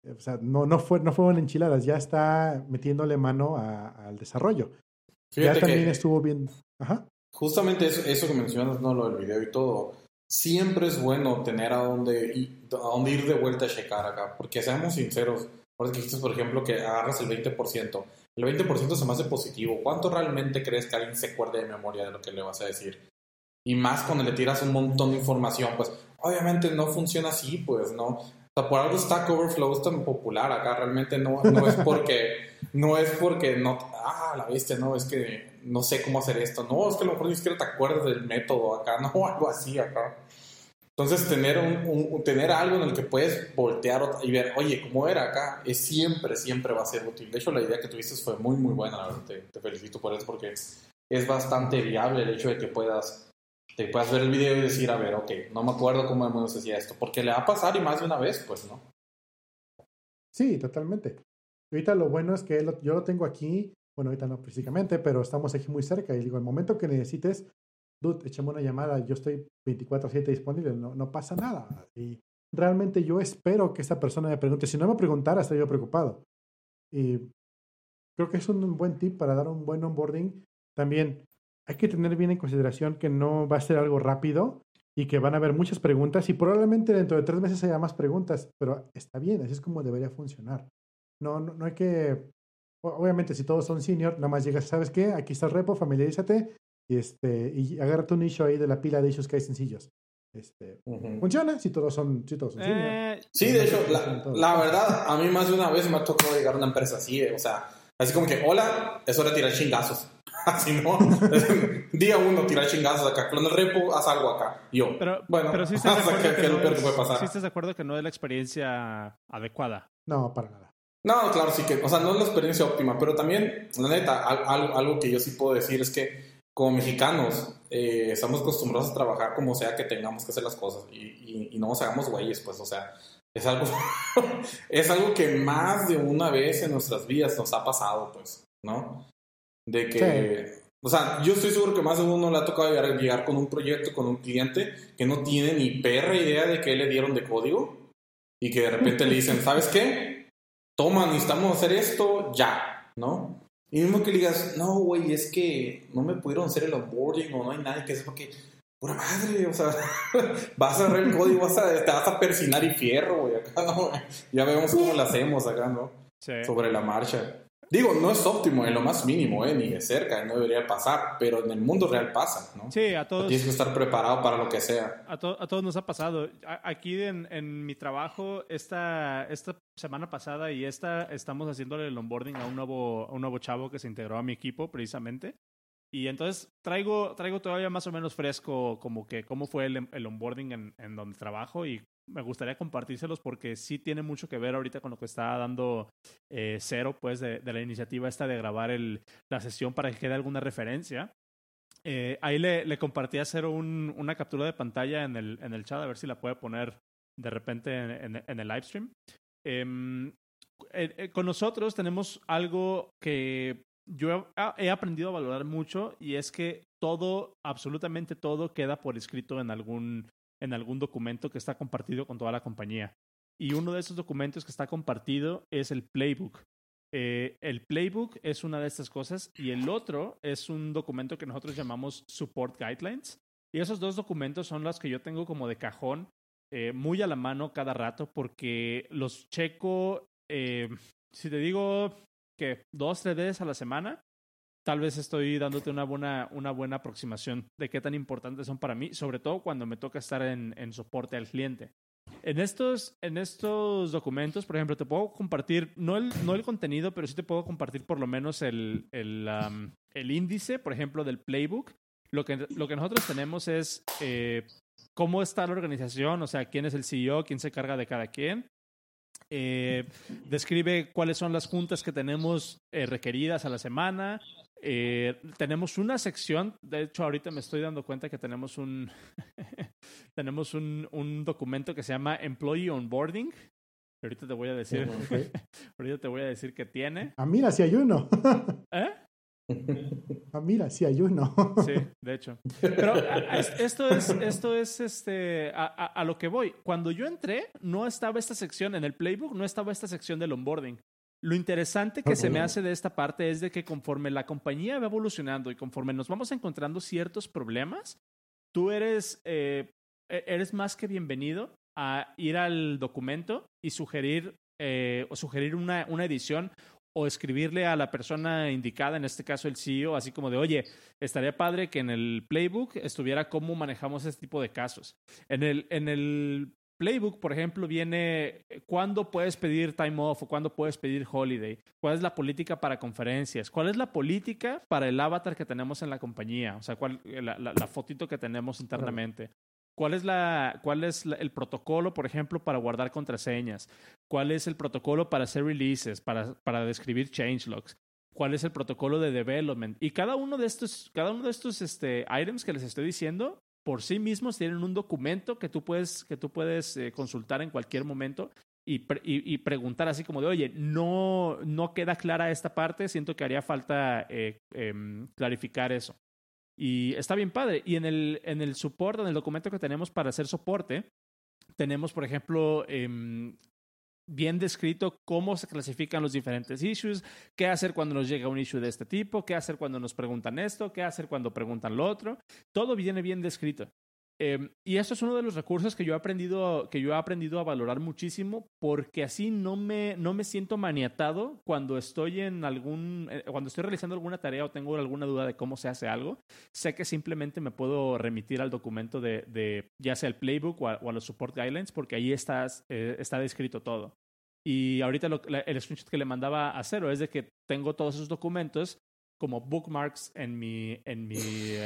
eh, o sea, no, no, fue, no fueron enchiladas, ya está metiéndole mano a- al desarrollo. Fíjate ya también que estuvo bien. Ajá. justamente eso, eso que mencionas, ¿no? Lo del video y todo. Siempre es bueno tener a dónde, ir- a dónde ir de vuelta a checar acá. Porque seamos sinceros. Ahora que dijiste, por ejemplo, que agarras el 20%. El 20% se me hace positivo. ¿Cuánto realmente crees que alguien se acuerde de memoria de lo que le vas a decir? Y más cuando le tiras un montón de información, pues obviamente no funciona así, pues, ¿no? O sea, por algo Stack Overflow es tan popular acá, realmente no, no es porque, no es porque no, ah, la bestia, no, es que no sé cómo hacer esto, no, es que a lo mejor ni siquiera te acuerdas del método acá, no, algo así acá. Entonces, tener, un, un- tener algo en el que puedes voltear y ver, oye, ¿cómo era acá? Es siempre, siempre va a ser útil. De hecho, la idea que tuviste fue muy, muy buena, la verdad, te, te felicito por eso, porque es bastante viable el hecho de que puedas te puedas ver el video y decir, a ver, ok, no me acuerdo cómo demonios hacía esto, porque le va a pasar y más de una vez, pues, ¿no? Sí, totalmente. Ahorita lo bueno es que yo lo tengo aquí, bueno, ahorita no físicamente, pero estamos aquí muy cerca y digo, el momento que necesites, dude, échame una llamada, yo estoy 24/7 disponible, no, no pasa nada. Y realmente yo espero que esa persona me pregunte, si no me preguntara, estaría yo preocupado. Y creo que es un buen tip para dar un buen onboarding. También hay que tener bien en consideración que no va a ser algo rápido y que van a haber muchas preguntas y probablemente dentro de tres meses haya más preguntas, pero está bien, así es como debería funcionar. No, no, no hay que, obviamente si todos son senior, nada más llegas, ¿sabes qué? Aquí está el repo, familiarízate y, este, y agárrate un issue ahí de la pila de issues que hay sencillos. Este, Ujú. funciona si todos son, si todos son senior. Eh, Sí, de hecho, la, la verdad, a mí más de una vez me ha tocado llegar a una empresa así, eh, o sea, así como que, hola, es hora de tirar chingazos. Así, ¿no? Día uno, tirar chingazos acá, con el repo, haz algo acá. Yo, pero, bueno, pero sí estás de acuerdo ¿qué- que es lo no que es- puede pasar? sí estás de acuerdo que no es la experiencia adecuada. No, para nada. No, claro, sí que, o sea, no es la experiencia óptima, pero también, la neta, al- al- algo que yo sí puedo decir es que como mexicanos eh, estamos acostumbrados a trabajar como sea que tengamos que hacer las cosas y, y- y no nos hagamos güeyes, pues, o sea, es algo, es algo que más de una vez en nuestras vidas nos ha pasado, pues, ¿no? De que, o sea, yo estoy seguro que más de uno le ha tocado llegar, llegar con un proyecto, con un cliente que no tiene ni perra idea de qué le dieron de código y que de repente le dicen, ¿sabes qué? Toma, necesitamos hacer esto ya, ¿no? Y mismo que le digas, no, güey, es que no me pudieron hacer el onboarding o no hay nadie que sepa que, pura madre, o sea, vas a ver el código, vas a, te vas a persinar y fierro, güey, acá, ¿no? Ya vemos cómo lo hacemos acá, ¿no? Sí. Sobre la marcha. Digo, no es óptimo en lo más mínimo, ¿eh? Ni de cerca, no debería pasar, pero en el mundo real pasa, ¿no? Sí, a todos. Tienes que estar preparado para lo que sea. A, to- a todos nos ha pasado. A- aquí en, en mi trabajo, esta, esta semana pasada y esta, estamos haciéndole el onboarding a un nuevo, a un nuevo chavo que se integró a mi equipo precisamente. Y entonces traigo, traigo todavía más o menos fresco como que cómo fue el, el onboarding en, en donde trabajo y me gustaría compartírselos porque sí tiene mucho que ver ahorita con lo que está dando eh, Cero, pues, de, de la iniciativa esta de grabar el, la sesión para que quede alguna referencia. Eh, ahí le, le compartí a Cero un- una captura de pantalla en el, en el chat, a ver si la puede poner de repente en, en- en el live stream. Em, eh, eh, con nosotros tenemos algo que yo he, ah, he aprendido a valorar mucho y es que todo, absolutamente todo, queda por escrito en algún, en algún documento que está compartido con toda la compañía. Y uno de esos documentos que está compartido es el playbook. Eh, el playbook es una de estas cosas y el otro es un documento que nosotros llamamos support guidelines. Y esos dos documentos son los que yo tengo como de cajón eh, muy a la mano cada rato porque los checo, eh, si te digo que dos, tres veces a la semana, tal vez estoy dándote una buena, una buena aproximación de qué tan importantes son para mí, sobre todo cuando me toca estar en, en soporte al cliente. En estos, en estos documentos, por ejemplo, te puedo compartir, no el, no el contenido, pero sí te puedo compartir por lo menos el, el, um, el índice, por ejemplo, del playbook. Lo que, lo que nosotros tenemos es eh, cómo está la organización, o sea, quién es el CEO, quién se carga de cada quien. Eh, describe cuáles son las juntas que tenemos eh, requeridas a la semana. Eh, tenemos una sección, de hecho ahorita me estoy dando cuenta que tenemos un tenemos un, un documento que se llama Employee Onboarding. Ahorita te voy a decir, Ok. ahorita te voy a decir que tiene. Ah, mira, si hay uno. ¿Eh? Ah, mira, si hay uno. Sí, de hecho. Pero a- a- es- esto es, esto es este, a- a lo que voy. Cuando yo entré, no estaba esta sección en el playbook, no estaba esta sección del onboarding. Lo interesante que se me hace de esta parte es de que conforme la compañía va evolucionando y conforme nos vamos encontrando ciertos problemas, tú eres, eh, e- eres más que bienvenido a ir al documento y sugerir, eh, o sugerir una, una edición o escribirle a la persona indicada, en este caso el CEO, así como de, oye, estaría padre que en el playbook estuviera cómo manejamos este tipo de casos. En el, en el playbook, por ejemplo, viene eh, cuándo puedes pedir time off o cuándo puedes pedir holiday, cuál es la política para conferencias, cuál es la política para el avatar que tenemos en la compañía, o sea, cuál, la, la- la fotito que tenemos internamente. ¿Cuál es, la, ¿Cuál es la- el protocolo, por ejemplo, para guardar contraseñas? ¿Cuál es el protocolo para hacer releases, para, para describir changelogs? ¿Cuál es el protocolo de development? Y cada uno de estos, cada uno de estos este, items que les estoy diciendo, por sí mismos tienen un documento que tú puedes, que tú puedes eh, consultar en cualquier momento y, y preguntar así como de, oye, no, no queda clara esta parte, siento que haría falta eh, em, clarificar eso. Y está bien padre. Y en el, en el support, en el documento que tenemos para hacer soporte, tenemos, por ejemplo, em, bien descrito cómo se clasifican los diferentes issues, qué hacer cuando nos llega un issue de este tipo, qué hacer cuando nos preguntan esto, qué hacer cuando preguntan lo otro. Todo viene bien descrito. Eh, y eso es uno de los recursos que yo he aprendido, que yo he aprendido a valorar muchísimo, porque así no me, no me siento maniatado cuando estoy en algún, eh, cuando estoy realizando alguna tarea o tengo alguna duda de cómo se hace algo. Sé que simplemente me puedo remitir al documento de, de ya sea el playbook o a, los support guidelines, porque ahí estás, eh, está descrito todo. Y ahorita lo- el screenshot que le mandaba a Cero es de que tengo todos esos documentos como bookmarks en mi, en mi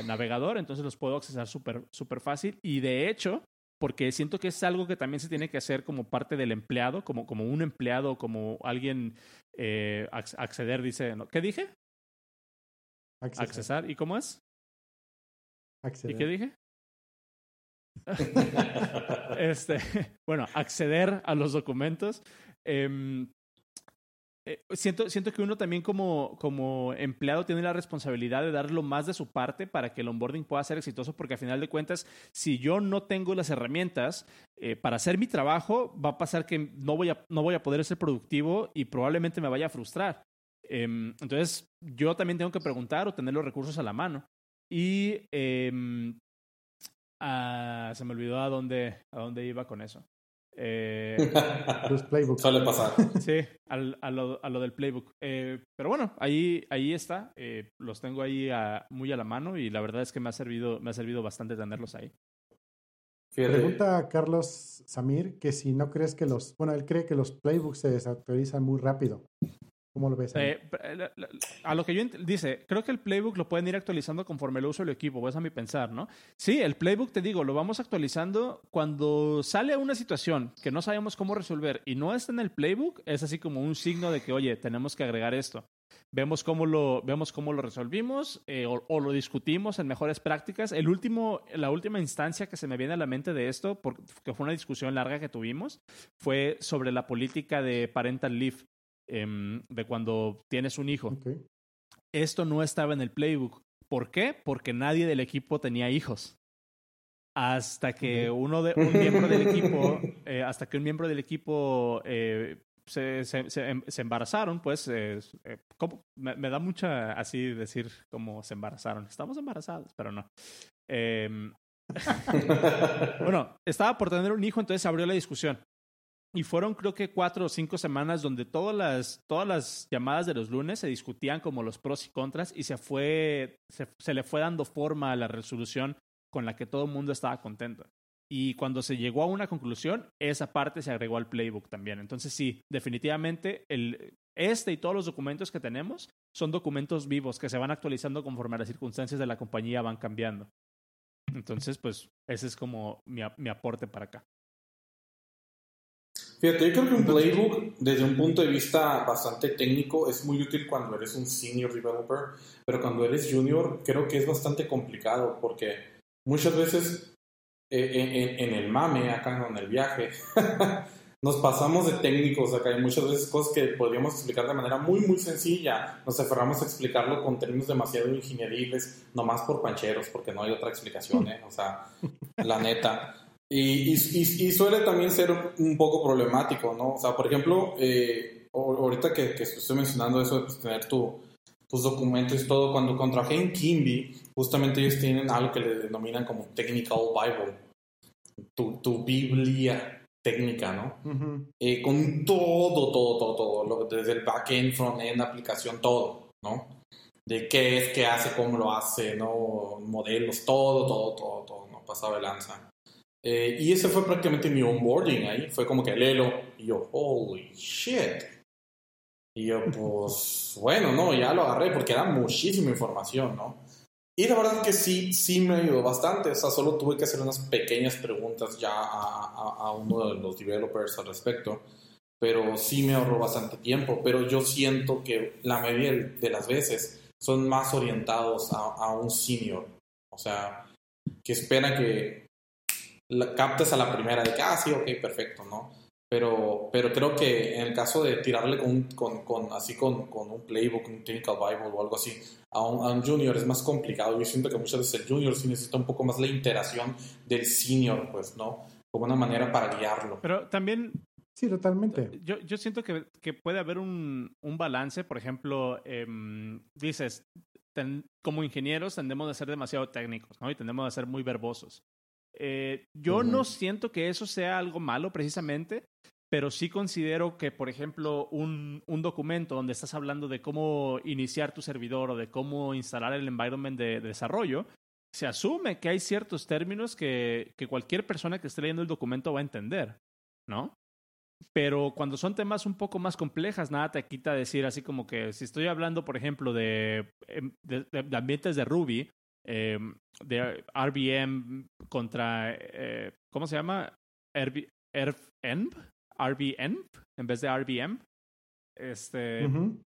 navegador, entonces los puedo accesar súper súper fácil. Y de hecho, porque siento que es algo que también se tiene que hacer como parte del empleado, como, como un empleado, como alguien eh, ac- acceder, dice, ¿no? ¿qué dije? Accesar. Accesar. ¿Y cómo es? ¿Y Acceder. qué dije? este, bueno, acceder a los documentos. Em, eh, siento, siento que uno también como, como empleado tiene la responsabilidad de dar lo más de su parte para que el onboarding pueda ser exitoso, porque a final de cuentas, si yo no tengo las herramientas eh, para hacer mi trabajo, va a pasar que no voy a, no voy a poder ser productivo y probablemente me vaya a frustrar. Em, entonces, yo también tengo que preguntar o tener los recursos a la mano. Y em, ah, se me olvidó a dónde, a dónde iba con eso. Eh, Los playbooks. Suele pasar. sí, al- a, lo, a lo del playbook. Eh, pero bueno, ahí, ahí está. Eh, los tengo ahí a- muy a la mano y la verdad es que me ha servido, me ha servido bastante tenerlos ahí. Fíjate, Pregunta a Carlos Samir que si no crees que los, bueno, él cree que los playbooks se desactualizan muy rápido. ¿Cómo lo ves? Eh, la- a lo que yo dice, creo que el playbook lo pueden ir actualizando conforme el uso del equipo, es a mi pensar, ¿no? Sí, el playbook, te digo, lo vamos actualizando cuando sale una situación que no sabemos cómo resolver y no está en el playbook, es así como un signo de que, oye, tenemos que agregar esto. Vemos cómo lo, vemos cómo lo resolvimos eh, o, o lo discutimos en mejores prácticas. El último, la última instancia que se me viene a la mente de esto, porque fue una discusión larga que tuvimos, fue sobre la política de parental leave, em, de cuando tienes un hijo. Ok. Esto no estaba en el playbook. ¿Por qué? Porque nadie del equipo tenía hijos. Hasta que uno de, un miembro del equipo, eh, hasta que un miembro del equipo eh, se, se- se em- se embarazaron, pues eh, eh. Me, me da mucha así decir cómo se embarazaron. Estamos embarazados, pero no. Em, bueno, estaba por tener un hijo, entonces se abrió la discusión. Y fueron creo que cuatro o cinco semanas donde todas las, todas las llamadas de los lunes se discutían como los pros y contras y se fue, se, se le fue dando forma a la resolución con la que todo el mundo estaba contento. y cuando se llegó a una conclusión, esa parte se agregó al playbook también. Entonces sí, definitivamente el, este y todos los documentos que tenemos son documentos vivos que se van actualizando conforme las circunstancias de la compañía van cambiando. Entonces, pues ese es como mi, mi aporte para acá. Fíjate, yo creo que un playbook, desde un punto de vista bastante técnico, es muy útil cuando eres un senior developer, pero cuando eres junior, creo que es bastante complicado porque muchas veces eh, en, en, el mame, acá en el viaje, nos pasamos de técnicos acá. Hay muchas veces cosas que podríamos explicar de manera muy, muy sencilla. Nos aferramos a explicarlo con términos demasiado ingenieriles, nomás por pancheros, porque no hay otra explicación, ¿eh? O sea, la neta. Y, y, y, suele también ser un poco problemático, ¿no? O sea, por ejemplo, eh, ahorita que, que, estoy mencionando eso de pues, tener tu, tus documentos y todo, cuando contraje en Kimby, justamente ellos tienen algo que le denominan como Technical Bible, tu, tu Biblia técnica, ¿no? Uh -huh. eh, con todo, todo, todo, todo, lo, desde el backend, frontend, aplicación, todo, ¿no? De qué es, qué hace, cómo lo hace, ¿no? Modelos, todo, todo, todo, todo, ¿no? Pasaba de lanza. Eh, y ese fue prácticamente mi onboarding ahí. Fue como que lelo. Y yo, holy shit. Y yo, pues, bueno, no, ya lo agarré porque era muchísima información, ¿no? Y la verdad es que sí, sí me ayudó bastante. O sea, solo tuve que hacer unas pequeñas preguntas ya a, a, a uno de los developers al respecto. Pero sí me ahorró bastante tiempo. Pero yo siento que la mayoría de las veces son más orientados a, a un senior. O sea, que espera que la, captes a la primera de que, ah, sí, ok, perfecto, ¿no? Pero, pero creo que en el caso de tirarle con, con, con así con, con, un playbook, un technical bible o algo así, a un, a un, junior es más complicado. Yo siento que muchas veces el junior sí necesita un poco más la interacción del senior, pues, ¿no? Como una manera para guiarlo. Pero también... Sí, totalmente. Yo, yo siento que, que puede haber un, un balance, por ejemplo, eh, dices, ten, como ingenieros tendemos a ser demasiado técnicos, ¿no? Y tendemos a ser muy verbosos. Eh, yo uh -huh. no siento que eso sea algo malo precisamente, pero sí considero que, por ejemplo, un, un, documento donde estás hablando de cómo iniciar tu servidor o de cómo instalar el environment de, de desarrollo, se asume que hay ciertos términos que, que, cualquier persona que esté leyendo el documento va a entender, ¿no? Pero cuando son temas un poco más complejas, nada te quita decir así como que si estoy hablando, por ejemplo, de, de, de ambientes de Ruby, eh, de RBM contra, eh, ¿cómo se llama? RB, en vez de RBM. Este, uh -huh.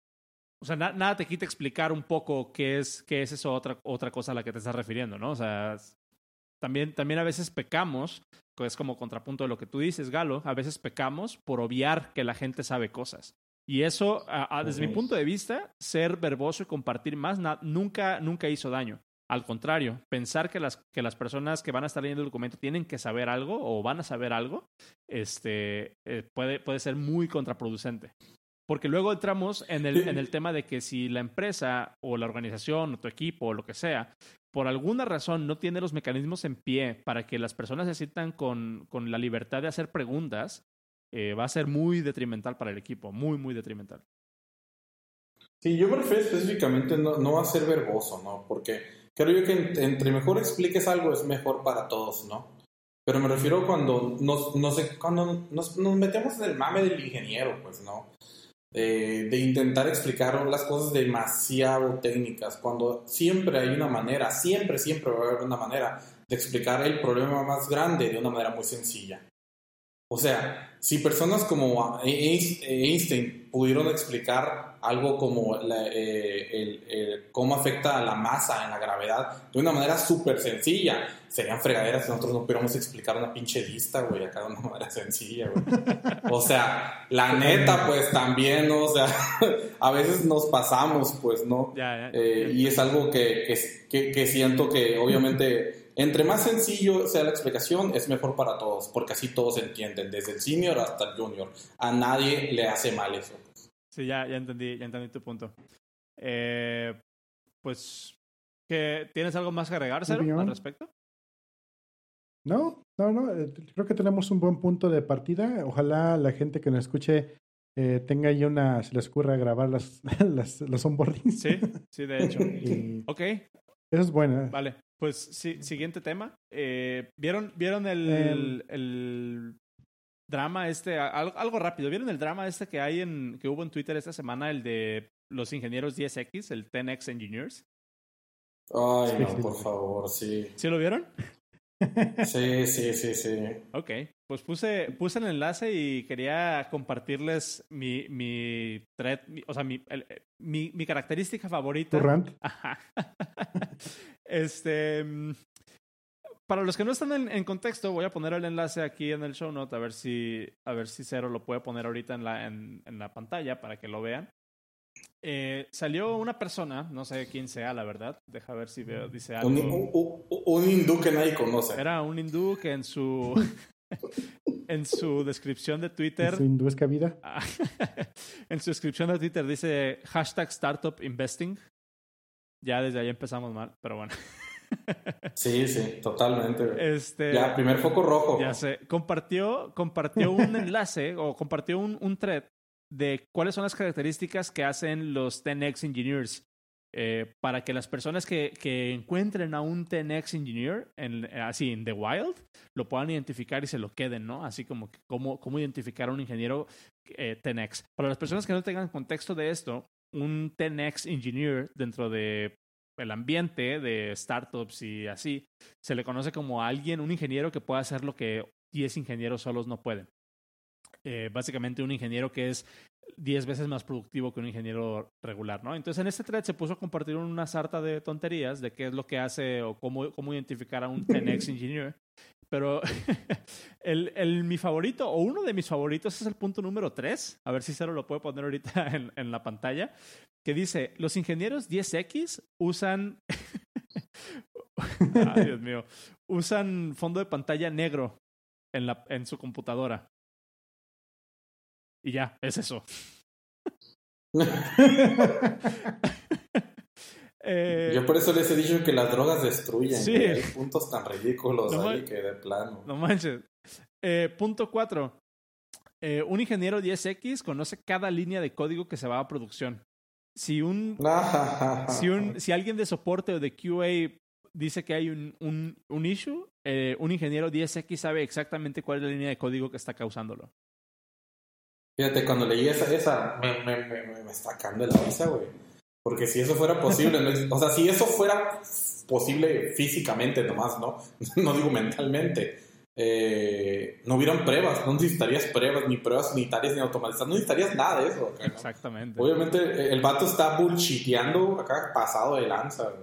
O sea, na nada te quita explicar un poco qué es, qué es eso otra, otra cosa a la que te estás refiriendo, ¿no? O sea, también, también a veces pecamos, que es como contrapunto de lo que tú dices, Galo, a veces pecamos por obviar que la gente sabe cosas. Y eso, a, a, desde mi punto de vista, ser verboso y compartir más nunca, nunca hizo daño. Al contrario, pensar que las, que las personas que van a estar leyendo el documento tienen que saber algo o van a saber algo, este, eh, puede, puede ser muy contraproducente. Porque luego entramos en el, en el tema de que si la empresa o la organización o tu equipo o lo que sea, por alguna razón no tiene los mecanismos en pie para que las personas se sientan con, con la libertad de hacer preguntas, eh, va a ser muy detrimental para el equipo, muy, muy detrimental. Sí, yo me refiero específicamente no, no a ser verboso, ¿no? Porque creo yo que entre mejor expliques algo es mejor para todos, ¿no? Pero me refiero cuando nos, no sé, cuando nos, nos, metemos en el mame del ingeniero, pues, ¿no? Eh, de intentar explicar las cosas demasiado técnicas, cuando siempre hay una manera, siempre, siempre va a haber una manera de explicar el problema más grande de una manera muy sencilla. O sea, si personas como Einstein pudieron explicar algo como la, eh, el, el, cómo afecta a la masa en la gravedad de una manera súper sencilla, serían fregaderas si nosotros no pudiéramos explicar una pinche lista, güey, acá de una manera sencilla, güey. O sea, la neta, pues también, ¿no? O sea, a veces nos pasamos, pues, ¿no? Ya, ya, eh, y es algo que, que, que siento que obviamente entre más sencillo sea la explicación, es mejor para todos, porque así todos entienden, desde el senior hasta el junior. A nadie le hace mal eso. Sí, ya, ya, entendí, ya entendí tu punto. Eh, pues, ¿qué, ¿tienes algo más que agregar, Cero, al respecto? No, no, no. Eh, creo que tenemos un buen punto de partida. Ojalá la gente que nos escuche eh, tenga ahí una, se les ocurra grabar las, las, los onboardings. Sí, sí, de hecho. y, ok. Eso es bueno. Vale. Pues sí, siguiente tema. Eh, ¿Vieron, vieron el, Em. el drama este? Algo, algo rápido. ¿Vieron el drama este que hay en que hubo en Twitter esta semana, el de los ingenieros 10X, el 10X Engineers? Ay, no, por favor, sí. ¿Sí lo vieron? Sí, sí, sí, sí. Ok, pues puse, puse el enlace y quería compartirles mi, mi thread, mi- o sea, mi, el- mi, mi característica favorita. Ajá. este. Para los que no están en, en contexto, voy a poner el enlace aquí en el show note a ver si, a ver si Cero lo puede poner ahorita en la, en, en la pantalla para que lo vean. Eh, salió una persona, no sé quién sea, la verdad. Deja ver si veo, dice algo. Un, un- un- un hindú que nadie conoce. Era un hindú que en su en su descripción de Twitter Su hindú es cabida. en su descripción de Twitter dice hashtag startup investing. Ya desde ahí empezamos mal, pero bueno. Sí, sí, totalmente. Este Ya, primer foco rojo. ya sé. Compartió, compartió un enlace o compartió un, un thread de cuáles son las características que hacen los 10X Engineers. eh, para que las personas que, que encuentren a un 10X Engineer en, así en The Wild lo puedan identificar y se lo queden, ¿no? Así como cómo, cómo identificar a un ingeniero eh, 10X. Para las personas que no tengan contexto de esto, un 10X Engineer dentro de el ambiente de startups y así, se le conoce como alguien, un ingeniero que puede hacer lo que 10 ingenieros solos no pueden. Eh, básicamente un ingeniero que es 10 veces más productivo que un ingeniero regular, ¿no? Entonces en este thread se puso a compartir una sarta de tonterías de qué es lo que hace o cómo, cómo identificar a un 10X engineer. Pero el, el, mi favorito, o uno de mis favoritos, es el punto número 3. A ver si Cero lo puede poner ahorita en, en la pantalla. Que dice, los ingenieros 10X usan... Ay, Dios mío. Usan fondo de pantalla negro en, la, en su computadora. Y ya, es eso. Eh, Yo por eso les he dicho que las drogas destruyen. Sí. Hay puntos tan ridículos No ahí que de plano. No manches. Eh, punto 4. un ingeniero 10X conoce cada línea de código que se va a producción. Si un, si, un, si alguien de soporte o de QA dice que hay un, un, un issue, eh, un ingeniero 10X sabe exactamente cuál es la línea de código que está causándolo. Fíjate, cuando leí esa, esa me, me, me, me está sacando la risa, güey. Porque si eso fuera posible, no o sea, si eso fuera posible físicamente nomás, ¿no? no digo mentalmente, eh, no hubieran pruebas, no necesitarías pruebas, ni pruebas sanitarias, ni automatizadas, no necesitarías nada de eso. acá, ¿no? Exactamente. Obviamente eh, el vato está bullshiteando acá pasado de lanza.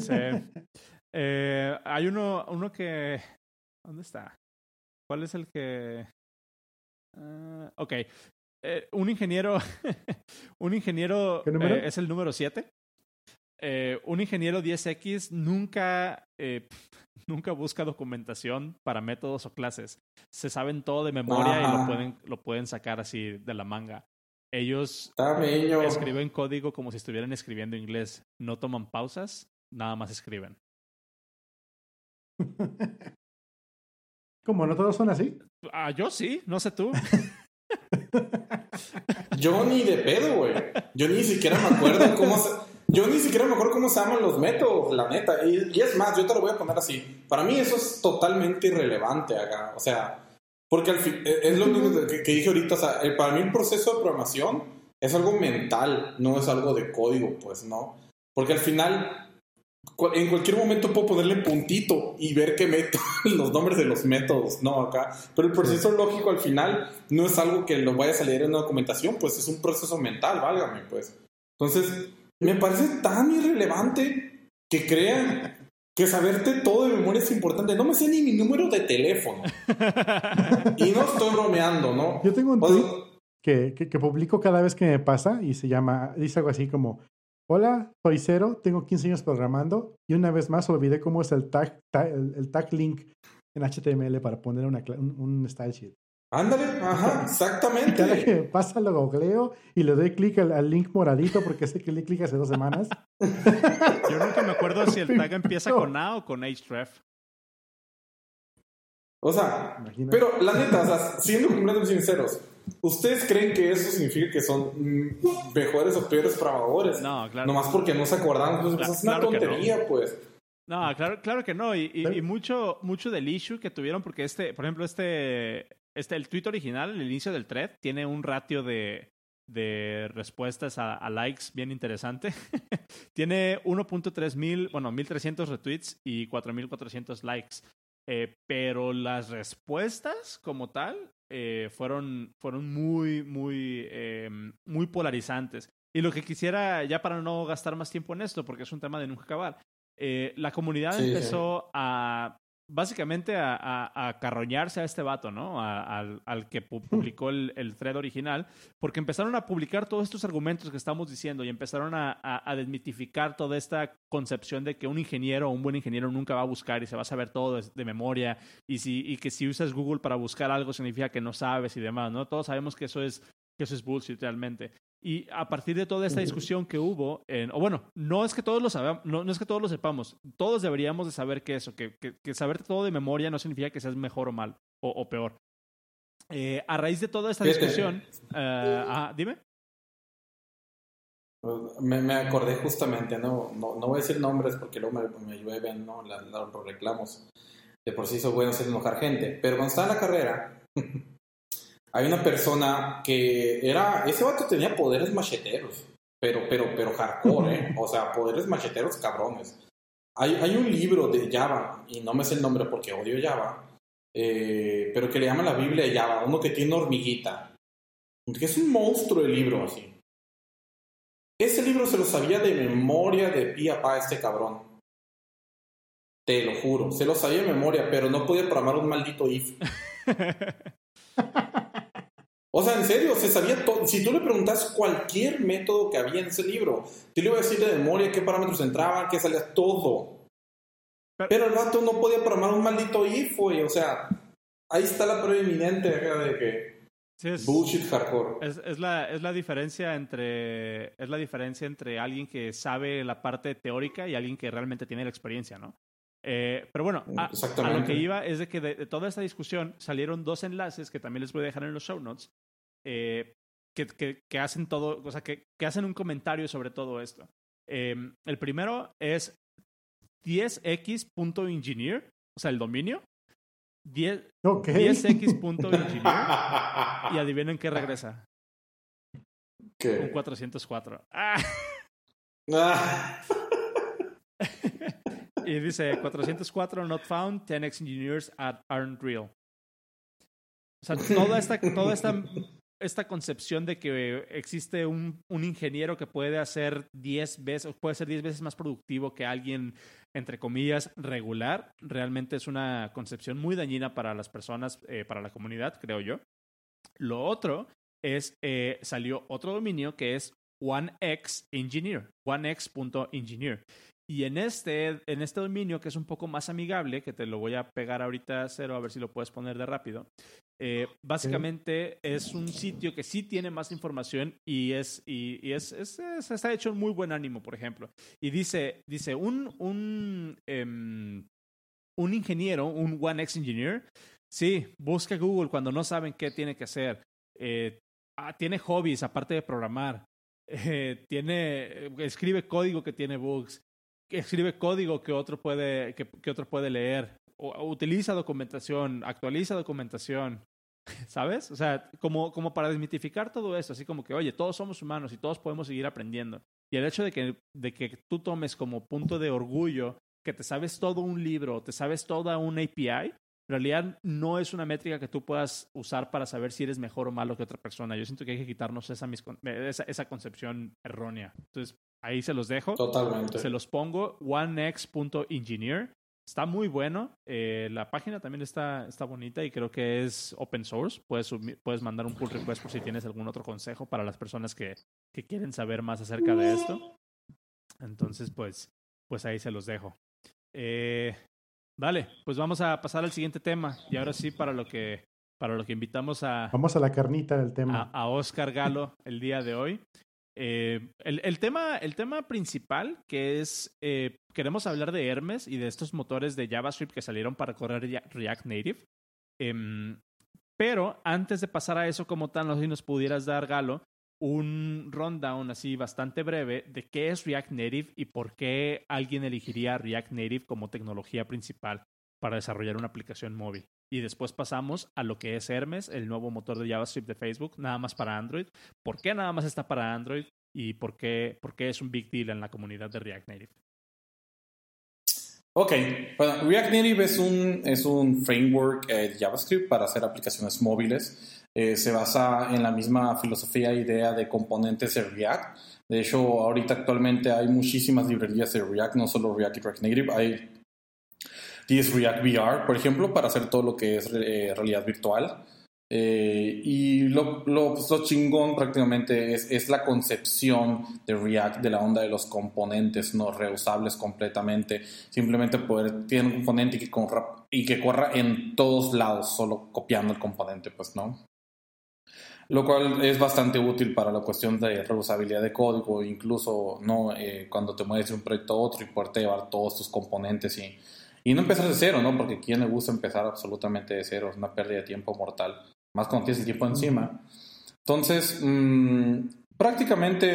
Sí. Eh, hay uno, uno que. ¿Dónde está? ¿Cuál es el que.? Ah, ok. Eh, un ingeniero. un ingeniero. ¿Qué número? eh, es el número 7. un ingeniero 10X nunca. eh, nunca busca documentación para métodos o clases. Se saben todo de memoria y lo pueden, lo pueden sacar así de la manga. Ellos escriben código como si estuvieran escribiendo inglés. No toman pausas, nada más escriben. ¿Cómo no todos son así? Ah, yo sí, no sé tú. Yo ni de pedo, güey. Yo ni siquiera me acuerdo cómo se... Yo ni siquiera me acuerdo cómo se llaman los métodos, la neta. Y, y es más, yo te lo voy a poner así. Para mí eso es totalmente irrelevante acá. O sea, porque al fin, eh, es lo único que, que dije ahorita. O sea, para mí el proceso de programación es algo mental, no es algo de código, pues, ¿no? Porque al final, en cualquier momento puedo ponerle puntito y ver qué meto los nombres de los métodos, ¿no? Acá. Pero el proceso lógico al final no es algo que lo vaya a salir en una documentación, pues es un proceso mental, válgame, pues. Entonces, me parece tan irrelevante que crean que saberte todo de memoria es importante. No me sé ni mi número de teléfono. y no estoy bromeando, ¿no? Yo tengo un O sea, tweet que, que, que publico cada vez que me pasa y se llama, dice algo así como, hola, soy Cero, tengo 15 años programando y una vez más olvidé cómo es el tag, ta- el, el tag link en HTML para poner una, un, un style sheet. ándale, ajá, Y cada que exactamente. pasa lo googleo y le doy clic al, al link moradito porque sé que le clic hace dos semanas. Yo nunca me acuerdo si el tag empieza con A o con href. O sea, Imagínate. pero la neta, o sea, siendo completamente sinceros, ¿ustedes creen que eso significa que son mm, mejores o peores programadores? No, claro. Nomás porque no se acordaban, pues, Cla- es una claro que no. tontería, pues. No, claro, claro que no. Y, y- y mucho, mucho del issue que tuvieron, porque este, por ejemplo, este, este, el tweet original, el inicio del thread, tiene un ratio de, de respuestas a, a likes bien interesante. tiene 1.3 mil, bueno, 1300 retweets y 4400 likes. Eh, pero las respuestas como tal eh, fueron, fueron muy, muy, eh, muy polarizantes. Y lo que quisiera, ya para no gastar más tiempo en esto, porque es un tema de nunca acabar, eh, la comunidad Sí, sí. empezó a básicamente a, a, a este vato, ¿no? Al, que pu- publicó el, el thread original, porque empezaron a publicar todos estos argumentos que estamos diciendo y empezaron a desmitificar toda esta concepción de que un ingeniero o un buen ingeniero nunca va a buscar y se va a saber todo de, de memoria y, si, y que si usas Google para buscar algo significa que no sabes y demás, ¿no? Todos sabemos que eso es, que eso es bullshit realmente. Y a partir de toda esta discusión que hubo, en- o bueno, no es que todos lo sabemos, no, no es que todos lo sepamos, todos deberíamos de saber que eso, que, que, que saber todo de memoria no significa que seas mejor o mal, o, o peor. Eh, a raíz de toda esta discusión, eh, ah, dime. Me, me acordé justamente, ¿no? No, no voy a decir nombres porque luego me, me llueven, ¿no? Los reclamos. De por sí son buenos hacer enojar gente. Pero cuando estaba en la carrera, hay una persona que era. Ese vato tenía poderes macheteros. Pero, pero, pero hardcore, ¿eh? O sea, poderes macheteros cabrones. Hay, hay un libro de Java, y no me sé el nombre porque odio Java, eh, pero que le llaman la Biblia de Java, uno que tiene una hormiguita. Que es un monstruo el libro, así. Ese libro se lo sabía de memoria de pi a pa este cabrón. Te lo juro, se lo sabía de memoria, pero no podía programar un maldito if. O sea, en serio, se sabía todo. Si tú le preguntas cualquier método que había en ese libro, te le iba a decir de memoria qué parámetros entraban, qué salía todo. Pero- Pero el vato no podía programar un maldito if, güey. O sea, ahí está la prueba eminente acá de que Sí, es, bullshit hardcore. es, es la, es la diferencia entre es la diferencia entre alguien que sabe la parte teórica y alguien que realmente tiene la experiencia, ¿no? Eh, pero bueno, a, a lo que iba es de que de, de toda esta discusión salieron dos enlaces que también les voy a dejar en los show notes eh, que, que, que hacen todo, o sea, que, que hacen un comentario sobre todo esto. Eh, el primero es 10x.engineer, o sea, el dominio. 10, Ok. 10x.engineer y adivinen qué regresa. Un ¿Qué? 404. ¡Ah! Ah. Y dice 404 not found, 10x engineers at aren't real. O sea, toda esta, toda esta, esta concepción de que existe un, un ingeniero que puede hacer 10 veces, puede ser 10 veces más productivo que alguien, entre comillas, regular, realmente es una concepción muy dañina para las personas, eh, para la comunidad, creo yo. Lo otro es, eh, salió otro dominio que es OneX Engineer, onex.engineer. Y en este, en este dominio, que es un poco más amigable, que te lo voy a pegar ahorita a cero, a ver si lo puedes poner de rápido, eh, básicamente es un sitio que sí tiene más información y, es, y, y es, es- es- está hecho en muy buen ánimo, por ejemplo. Y dice, dice un, un, em, un ingeniero, un One X Engineer, sí, busca Google cuando no saben qué tiene que hacer. Eh, ah, tiene hobbies aparte de programar. Eh, tiene, escribe código que tiene bugs. Escribe código que otro puede, que, que puede leer. Utiliza documentación, actualiza documentación. ¿Sabes? O sea, como, como para desmitificar todo eso, así como que, oye, todos somos humanos y todos podemos seguir aprendiendo. Y el hecho de que, de que tú tomes como punto de orgullo que te sabes todo un libro, te sabes toda una API, en realidad no es una métrica que tú puedas usar para saber si eres mejor o malo que otra persona. Yo siento que hay que quitarnos esa, miscon- esa, esa concepción errónea. Entonces, ahí se los dejo. Totalmente. Se los pongo, onex.engineer. Está muy bueno. Eh, la página también está, está bonita y creo que es open source. Puedes, submi- puedes mandar un pull request por si tienes algún otro consejo para las personas que, que quieren saber más acerca de esto. Entonces, pues, pues ahí se los dejo. Eh, vale, pues vamos a pasar al siguiente tema. Y ahora sí, para lo que, para lo que invitamos a, Vamos a la carnita del a, tema. a Oscar Galo el día de hoy. Eh, el, tema, principal que es, eh, queremos hablar de Hermes y de estos motores de JavaScript que salieron para correr Rea- React Native. Em, pero antes de pasar a eso como tal, no sé si nos pudieras dar, Galo, un rundown así bastante breve de qué es React Native y por qué alguien elegiría React Native como tecnología principal para desarrollar una aplicación móvil. Y después pasamos a lo que es Hermes, el nuevo motor de JavaScript de Facebook, nada más para Android. ¿Por qué nada más está para Android? ¿Y por qué, por qué es un big deal en la comunidad de React Native? Ok, bueno, React Native es un, es un framework eh, de JavaScript para hacer aplicaciones móviles. Eh, se basa en la misma filosofía e idea de componentes de React. De hecho, ahorita actualmente hay muchísimas librerías de React, no solo React y React Native. Hay 10 React VR, por ejemplo, para hacer todo lo que es eh, realidad virtual. Eh, y lo, lo, pues, lo, chingón prácticamente es, es, la concepción de React de la onda de los componentes no reusables completamente. Simplemente poder tener un componente que corra, y que corra en todos lados, solo copiando el componente, pues no. Lo cual es bastante útil para la cuestión de reusabilidad de código, incluso no eh, cuando te mueves de un proyecto a otro y poder llevar todos tus componentes y, y no empezar de cero, ¿no? Porque a quien le gusta empezar absolutamente de cero, es una pérdida de tiempo mortal más cuando tienes el tiempo encima. Entonces, mmm, prácticamente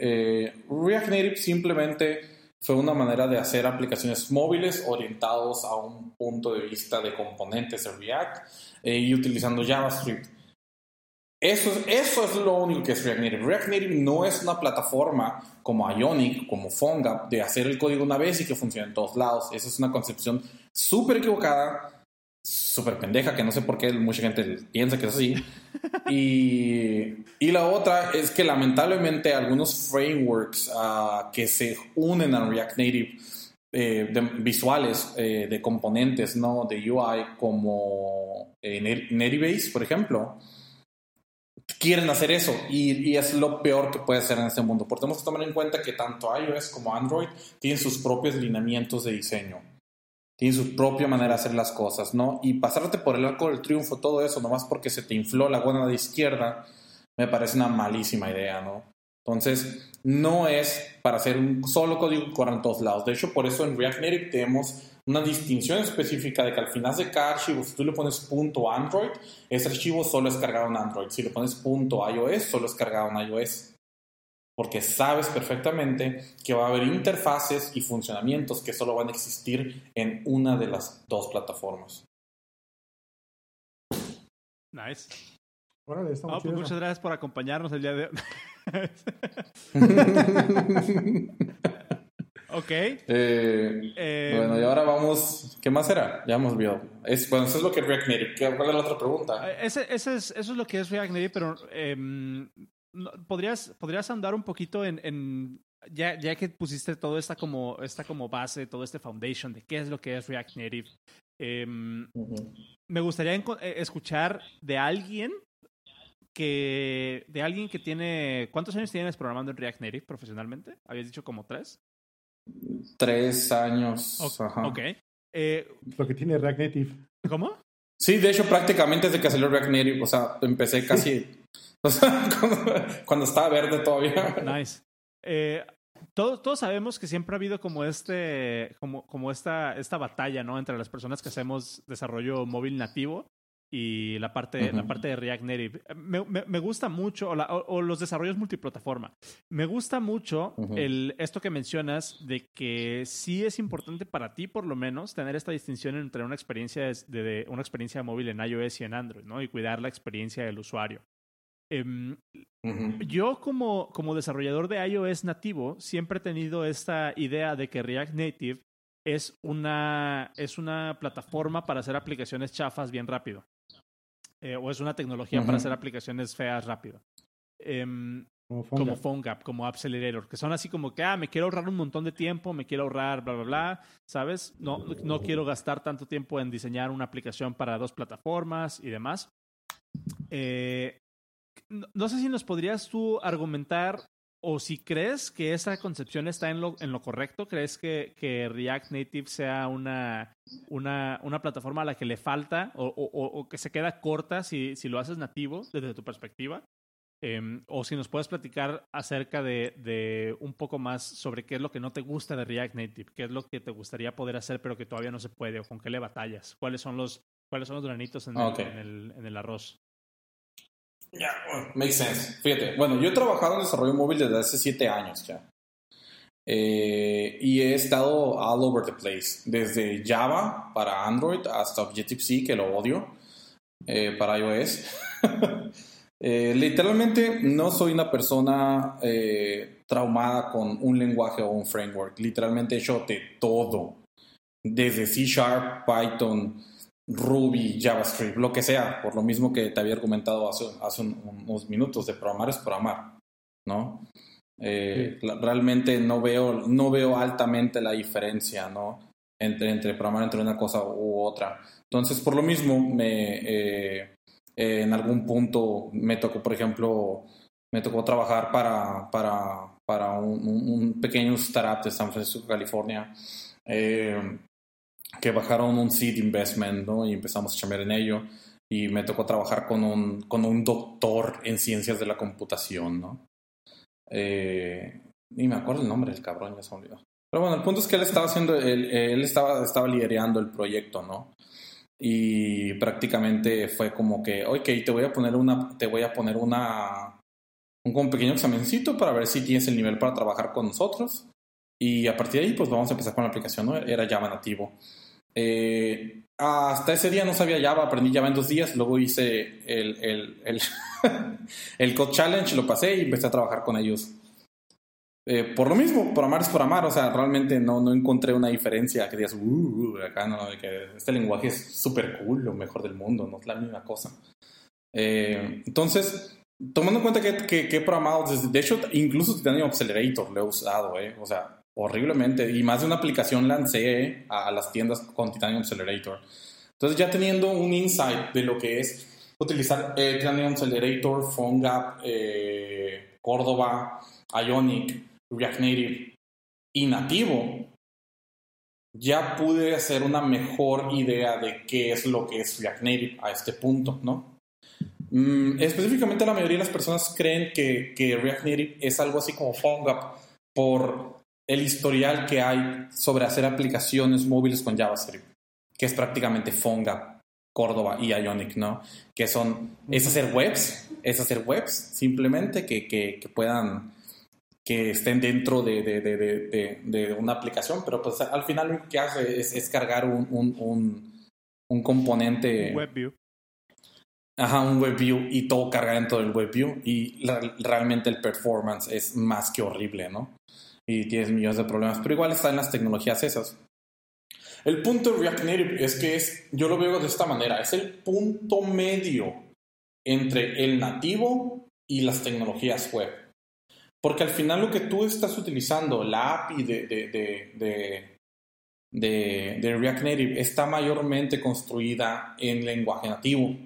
eh, React Native simplemente fue una manera de hacer aplicaciones móviles orientados a un punto de vista de componentes de React eh, y utilizando JavaScript. Eso, eso es lo único que es React Native. React Native no es una plataforma como Ionic, como PhoneGap, de hacer el código una vez y que funcione en todos lados. Esa es una concepción súper equivocada súper pendeja, que no sé por qué mucha gente piensa que es así. Y, y la otra es que lamentablemente algunos frameworks uh, que se unen a React Native eh, de, visuales, eh, de componentes, ¿no? De UI, como eh, por ejemplo, quieren hacer eso y, es lo peor que puede hacer en este mundo. Porque tenemos que tomar en cuenta que tanto iOS como Android tienen sus propios lineamientos de diseño tiene su propia manera de hacer las cosas, ¿no? Y pasarte por el arco del triunfo, todo eso, nomás porque se te infló la buena de izquierda, me parece una malísima idea, ¿no? Entonces, no es para hacer un solo código que corra en todos lados. De hecho, por eso en React Native tenemos una distinción específica de que al final de cada archivo, si tú le pones punto Android, ese archivo solo es cargado en Android. Si le pones punto iOS, solo es cargado en iOS porque sabes perfectamente que va a haber interfaces y funcionamientos que solo van a existir en una de las dos plataformas. Nice. Órale, está pues muchas gracias por acompañarnos el día de hoy. ok. Eh, eh, bueno, y ahora vamos. ¿Qué más era? Ya hemos visto. Es, bueno, eso es lo que es React Native. ¿Cuál es la otra pregunta? Ese, ese es, eso es lo que es React Native, pero eh, ¿podrías, podrías andar un poquito en, en ya, ya, que pusiste toda esta como, esta como base, todo este foundation de qué es lo que es React Native, eh, uh -huh. me gustaría escuchar de alguien que, de alguien que tiene, ¿cuántos años tienes programando en React Native profesionalmente? ¿Habías dicho como tres? Tres años. Okay. Ajá. ok. Eh, lo que tiene React Native. ¿Cómo? Sí, de hecho, prácticamente desde que salió React Native, o sea, empecé casi o sea, cuando, cuando, estaba verde todavía. Nice. Eh, todos, todos sabemos que siempre ha habido como este, como, como esta, esta batalla, ¿no? Entre las personas que hacemos desarrollo móvil nativo y la parte, uh -huh. la parte de React Native. Me, me, me gusta mucho, o, la, o, o, los desarrollos multiplataforma. Me gusta mucho uh -huh. el, esto que mencionas de que sí es importante para ti, por lo menos, tener esta distinción entre una experiencia, de, de una experiencia móvil en iOS y en Android, ¿no? Y cuidar la experiencia del usuario. Um, uh -huh. Yo como, como desarrollador de iOS nativo siempre he tenido esta idea de que React Native es una, es una plataforma para hacer aplicaciones chafas bien rápido. Eh, o es una tecnología uh -huh. para hacer aplicaciones feas rápido. Um, como, PhoneGap. como como Accelerator, que son así como que, ah, me quiero ahorrar un montón de tiempo, me quiero ahorrar, bla, bla, bla, ¿sabes? No, no quiero gastar tanto tiempo en diseñar una aplicación para dos plataformas y demás. Eh, no sé si nos podrías tú argumentar o si crees que esa concepción está en lo, en lo correcto, crees que, que, React Native sea una, una, una, plataforma a la que le falta o, o, o que se queda corta si, si, lo haces nativo desde tu perspectiva. Eh, o si nos puedes platicar acerca de, de, un poco más sobre qué es lo que no te gusta de React Native, qué es lo que te gustaría poder hacer pero que todavía no se puede o con qué le batallas, cuáles son los, cuáles son los granitos en, okay. el, en, el, en el arroz. Ya, bueno, makes sense. Fíjate, bueno, yo he trabajado en desarrollo móvil desde hace siete años ya. Eh, y he estado all over the place, desde Java para Android hasta Objective-C, que lo odio, eh, para iOS. Eh, literalmente no soy una persona eh, traumada con un lenguaje o un framework. Literalmente he hecho de todo, desde C Sharp, Python, Ruby, JavaScript, lo que sea, por lo mismo que te había argumentado hace, hace un- unos minutos, de programar es programar, ¿no? Eh, la- realmente no veo, no veo altamente la diferencia, ¿no? Entre, entre programar entre una cosa u otra. Entonces, por lo mismo, me, eh, eh, en algún punto me tocó, por ejemplo, me tocó trabajar para, para, para un, un- un pequeño startup de San Francisco, California, eh, que bajaron un seed investment, ¿no? Y empezamos a chambear en ello. Y me tocó trabajar con un, con un doctor en ciencias de la computación, ¿no? Eh, ni me acuerdo el nombre del cabrón, ya se me olvidó. Pero bueno, el punto es que él estaba haciendo, él, él estaba, estaba liderando el proyecto, ¿no? Y prácticamente fue como que, ok, te voy a poner una, te voy a poner una, un, como pequeño examencito para ver si tienes el nivel para trabajar con nosotros. Y a partir de ahí, pues vamos a empezar con la aplicación, ¿no? Era Java nativo. Eh, hasta ese día no sabía Java, aprendí Java en dos días, luego hice el, el, el, el Code Challenge, lo pasé y empecé a trabajar con ellos. Eh, por lo mismo, por amar es por amar, o sea, realmente no, no encontré una diferencia que digas, uh, uh, acá no, que este lenguaje es súper cool, lo mejor del mundo, no es la misma cosa. Eh, entonces, tomando en cuenta que, que, que he programado, desde, de hecho, incluso Titanium Accelerator lo he usado, eh, o sea, horriblemente, y más de una aplicación lancé a, a las tiendas con Titanium Accelerator. Entonces, ya teniendo un insight de lo que es utilizar eh, Titanium Accelerator, PhoneGap, eh, Córdoba, Ionic, React Native y nativo, ya pude hacer una mejor idea de qué es lo que es React Native a este punto, ¿no? Mm, específicamente la mayoría de las personas creen que, que React Native es algo así como PhoneGap por el historial que hay sobre hacer aplicaciones móviles con JavaScript, que es prácticamente PhoneGap, Córdoba y Ionic, ¿no? Que son, es hacer webs, es hacer webs simplemente que, que, que puedan que estén dentro de, de, de, de, de una aplicación, pero pues al final lo que hace es, es cargar un, un, un, un componente, WebView. ajá, un WebView y todo carga dentro del WebView y la, realmente el performance es más que horrible, ¿no? Y tienes millones de problemas, pero igual está en las tecnologías esas. El punto de React Native es que es, yo lo veo de esta manera, es el punto medio entre el nativo y las tecnologías web. Porque al final lo que tú estás utilizando, la API de, de, de, de React Native, está mayormente construida en lenguaje nativo.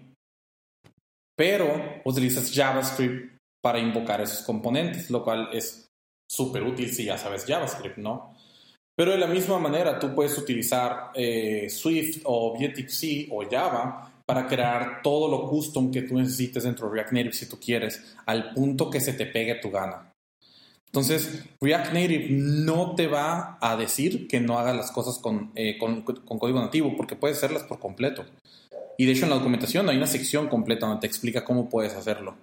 Pero utilizas JavaScript para invocar esos componentes, lo cual es súper útil si ya sabes JavaScript, ¿no? Pero de la misma manera tú puedes utilizar eh, Swift o Objective-C o Java para crear todo lo custom que tú necesites dentro de React Native si tú quieres, al punto que se te pegue tu gana. Entonces, React Native no te va a decir que no hagas las cosas con, eh, con, con, código nativo, porque puedes hacerlas por completo. Y de hecho en la documentación hay una sección completa donde te explica cómo puedes hacerlo.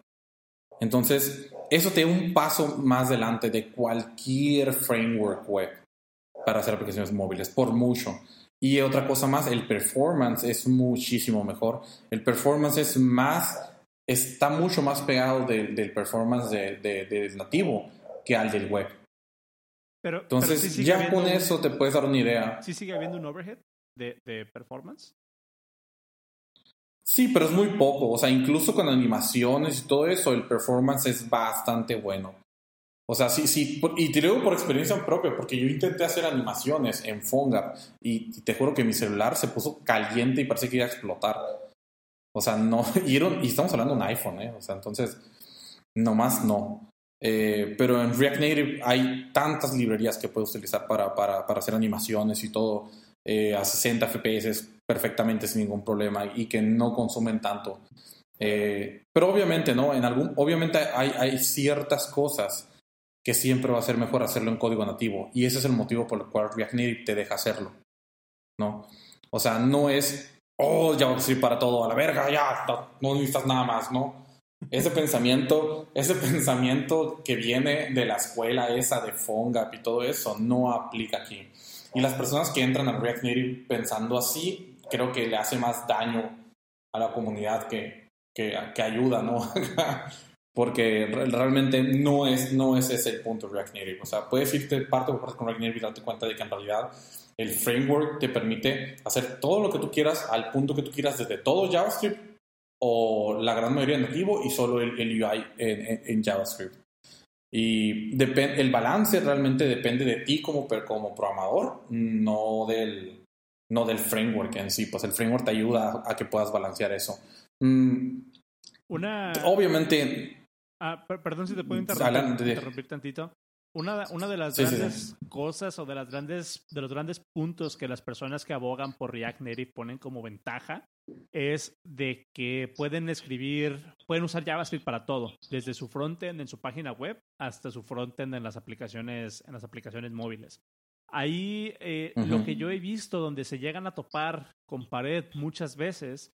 Entonces, eso te da un paso más adelante de cualquier framework web para hacer aplicaciones móviles, por mucho. Y otra cosa más, el performance es muchísimo mejor. El performance es más, está mucho más pegado de, del performance del de, de, nativo que al del web. Pero, Entonces, pero sí ya con eso te puedes dar una idea. ¿Sí sigue habiendo un overhead de, de performance? Sí, pero es muy poco. O sea, incluso con animaciones y todo eso, el performance es bastante bueno. O sea, sí, sí, y te digo por experiencia propia, porque yo intenté hacer animaciones en PhoneGap y te juro que mi celular se puso caliente y parece que iba a explotar. O sea, no, y estamos hablando de un iPhone, ¿eh? O sea, entonces, nomás no. Eh, pero en React Native hay tantas librerías que puedes utilizar para, para, para hacer animaciones y todo eh, a 60 FPS perfectamente sin ningún problema y que no consumen tanto. Eh, pero obviamente, ¿no? En algún, obviamente hay, hay ciertas cosas que siempre va a ser mejor hacerlo en código nativo. Y ese es el motivo por el cual React Native te deja hacerlo. ¿No? O sea, no es, oh, JavaScript para todo, a la verga, ya, no, necesitas nada más, ¿no? ese pensamiento, ese pensamiento que viene de la escuela esa de PhoneGap y todo eso no aplica aquí. Y las personas que entran a React Native pensando así, creo que le hace más daño a la comunidad que, que, que ayuda, ¿no? Porque re- realmente no es, no es ese el punto de React Native. O sea, puedes irte parte por parte con React Native y darte cuenta de que en realidad el framework te permite hacer todo lo que tú quieras al punto que tú quieras desde todo JavaScript o la gran mayoría en nativo y solo el, el UI en, en- en JavaScript. Y el balance realmente depende de ti como, como programador, no del, no del framework en sí. Pues el framework te ayuda a, que puedas balancear eso. Mm, Una. obviamente, Ah, per- perdón si te puedo interrumpir, interrumpir tantito. Una, una de las Sí, sí, sí. grandes cosas o de las grandes de los grandes puntos que las personas que abogan por React Native ponen como ventaja es de que pueden escribir, pueden usar JavaScript para todo, desde su frontend en su página web hasta su frontend en las aplicaciones en las aplicaciones móviles. Ahí eh, lo que yo he visto donde se llegan a topar con pared muchas veces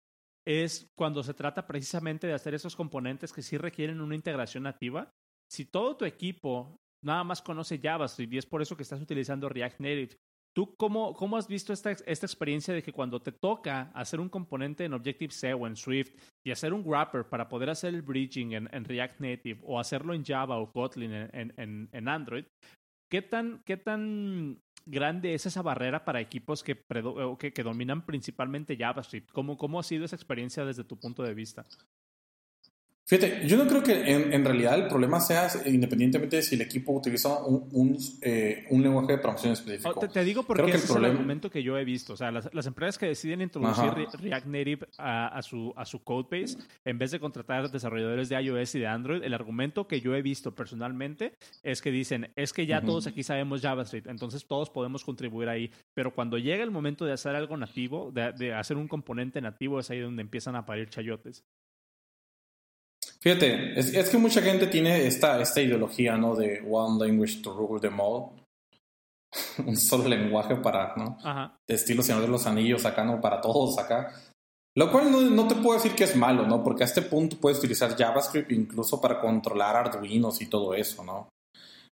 es cuando se trata precisamente de hacer esos componentes que sí requieren una integración nativa. Si todo tu equipo nada más conoce JavaScript y es por eso que estás utilizando React Native, ¿tú cómo, cómo has visto esta, esta experiencia de que cuando te toca hacer un componente en Objective-C o en Swift y hacer un wrapper para poder hacer el bridging en, en React Native o hacerlo en Java o Kotlin en, en- en- Android, ¿qué tan, qué tan grande es esa barrera para equipos que, que, que dominan principalmente JavaScript? ¿Cómo, ¿Cómo ha sido esa experiencia desde tu punto de vista? Fíjate, yo no creo que en, en realidad el problema sea independientemente de si el equipo utiliza un, un, eh, un lenguaje de programación específico. Oh, te, te digo porque Creo que ese el es el argumento que yo he visto. O sea, las, las empresas que deciden introducir. Re- React Native a, a su, a su codebase, en vez de contratar desarrolladores de iOS y de Android, el argumento que yo he visto personalmente es que dicen, es que ya Ujú. todos aquí sabemos JavaScript, entonces todos podemos contribuir ahí. Pero cuando llega el momento de hacer algo nativo, de, de hacer un componente nativo, es ahí donde empiezan a parir chayotes. Fíjate, es, es que mucha gente tiene esta, esta ideología, ¿no? De one language to rule them all. un solo lenguaje para, ¿no? Ajá. de estilo Señor de los Anillos acá, ¿no? Para todos acá. Lo cual no, no te puedo decir que es malo, ¿no? Porque a este punto puedes utilizar JavaScript incluso para controlar Arduinos y todo eso, ¿no?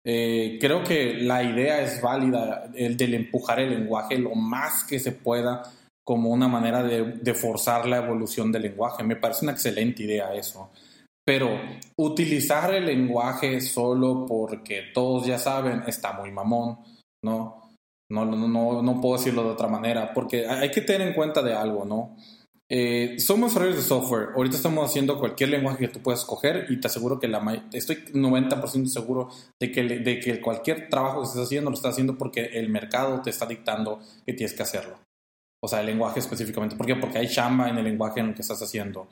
Eh, creo que la idea es válida, el del empujar el lenguaje lo más que se pueda como una manera de, de forzar la evolución del lenguaje. Me parece una excelente idea eso. Pero utilizar el lenguaje solo porque todos ya saben está muy mamón, ¿no? No, no, no, no puedo decirlo de otra manera, porque hay que tener en cuenta de algo, ¿no? Eh, somos desarrolladores de software. Ahorita estamos haciendo cualquier lenguaje que tú puedas escoger y te aseguro que la estoy 90% seguro de que, de que cualquier trabajo que estés haciendo lo estás haciendo porque el mercado te está dictando que tienes que hacerlo. O sea, el lenguaje específicamente. ¿Por qué? Porque hay chamba en el lenguaje en el que estás haciendo.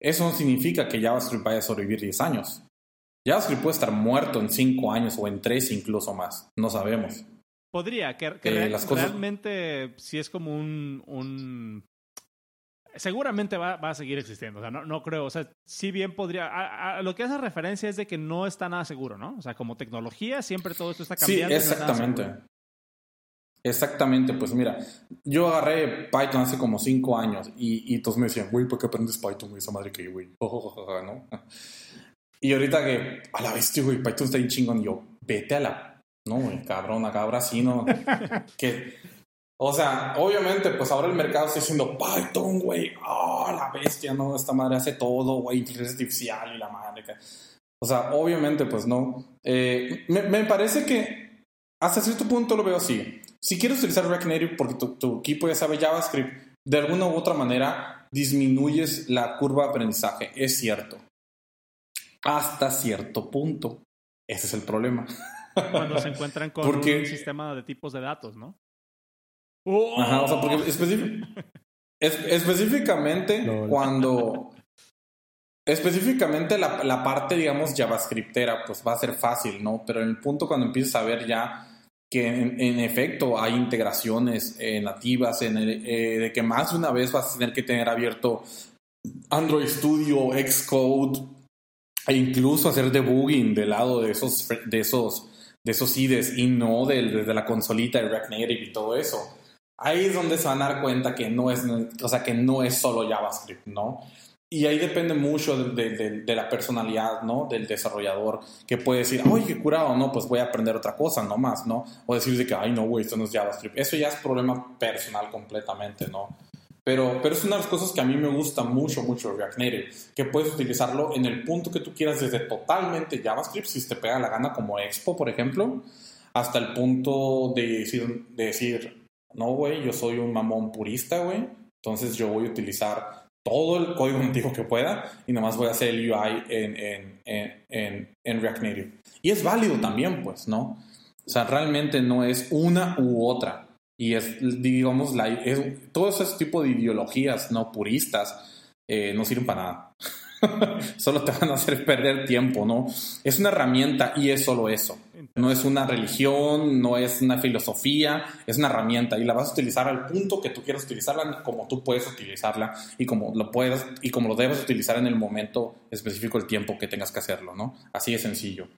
Eso no significa que JavaScript vaya a sobrevivir 10 años. JavaScript puede estar muerto en 5 años o en 3 incluso más. No sabemos. Podría, que, que Eh, real- las cosas- realmente sí es como un... un- Seguramente va, va a seguir existiendo, o sea, no, no creo, o sea, si bien podría, a, a lo que hace referencia es de que no está nada seguro, ¿no? O sea, como tecnología siempre todo esto está Sí, cambiando. nada exactamente. Exactamente, pues mira, yo agarré Python hace como 5 años y, y todos me decían, güey, ¿por qué aprendes Python, güey? Esa madre que, güey, ¿no? Y ahorita que, a la bestia, güey, Python está bien chingón, y yo, vete a la, no, güey, cabrón, acá ahora sí, ¿no? que, o sea, obviamente, pues ahora el mercado está diciendo, Python, güey, oh, la bestia, ¿no? Esta madre hace todo, güey, inteligencia artificial y la madre. que-". O sea, obviamente, pues no. Eh, me, me parece que hasta cierto punto lo veo así. Si quieres utilizar React Native porque tu, tu equipo ya sabe JavaScript, de alguna u otra manera disminuyes la curva de aprendizaje. Es cierto. Hasta cierto punto. Ese es el problema. Cuando se encuentran con Porque- un sistema de tipos de datos, ¿no? Ajá, o sea, porque específic- es- específicamente Lol. cuando... Específicamente la, la parte, digamos, JavaScriptera, pues va a ser fácil, ¿no? Pero en el punto cuando empiezas a ver ya que en, efecto hay integraciones eh, nativas, en el- eh, de que más de una vez vas a tener que tener abierto Android Studio, Xcode, e incluso hacer debugging del lado de esos, de esos, de esos IDEs y no del- la consolita de React Native y todo eso. Ahí es donde se van a dar cuenta que no es, o sea, que no es solo JavaScript, ¿no? Y ahí depende mucho de, de- la personalidad, ¿no? Del desarrollador, que puede decir, oye, qué curado, no, pues voy a aprender otra cosa, no más, ¿no? O decir de que, ay, no, güey, esto no es JavaScript. Eso ya es problema personal completamente, ¿no? Pero, pero es una de las cosas que a mí me gusta mucho, mucho React Native, que puedes utilizarlo en el punto que tú quieras, desde totalmente JavaScript, si te pega la gana, como Expo, por ejemplo, hasta el punto de decir, de decir no, güey, yo soy un mamón purista, güey, entonces yo voy a utilizar todo el código nativo que pueda y nomás voy a hacer el UI en, en, en, en, en React Native. Y es válido también, pues, ¿no? O sea, realmente no es una u otra. Y es, digamos, la, es, todo ese tipo de ideologías no puristas eh, no sirven para nada. solo te van a hacer perder tiempo, ¿no? Es una herramienta y es solo eso. No es una religión, no es una filosofía, es una herramienta y la vas a utilizar al punto que tú quieras utilizarla, como tú puedes utilizarla y como lo puedas y como lo debes utilizar en el momento específico, el tiempo que tengas que hacerlo, ¿no? Así de sencillo.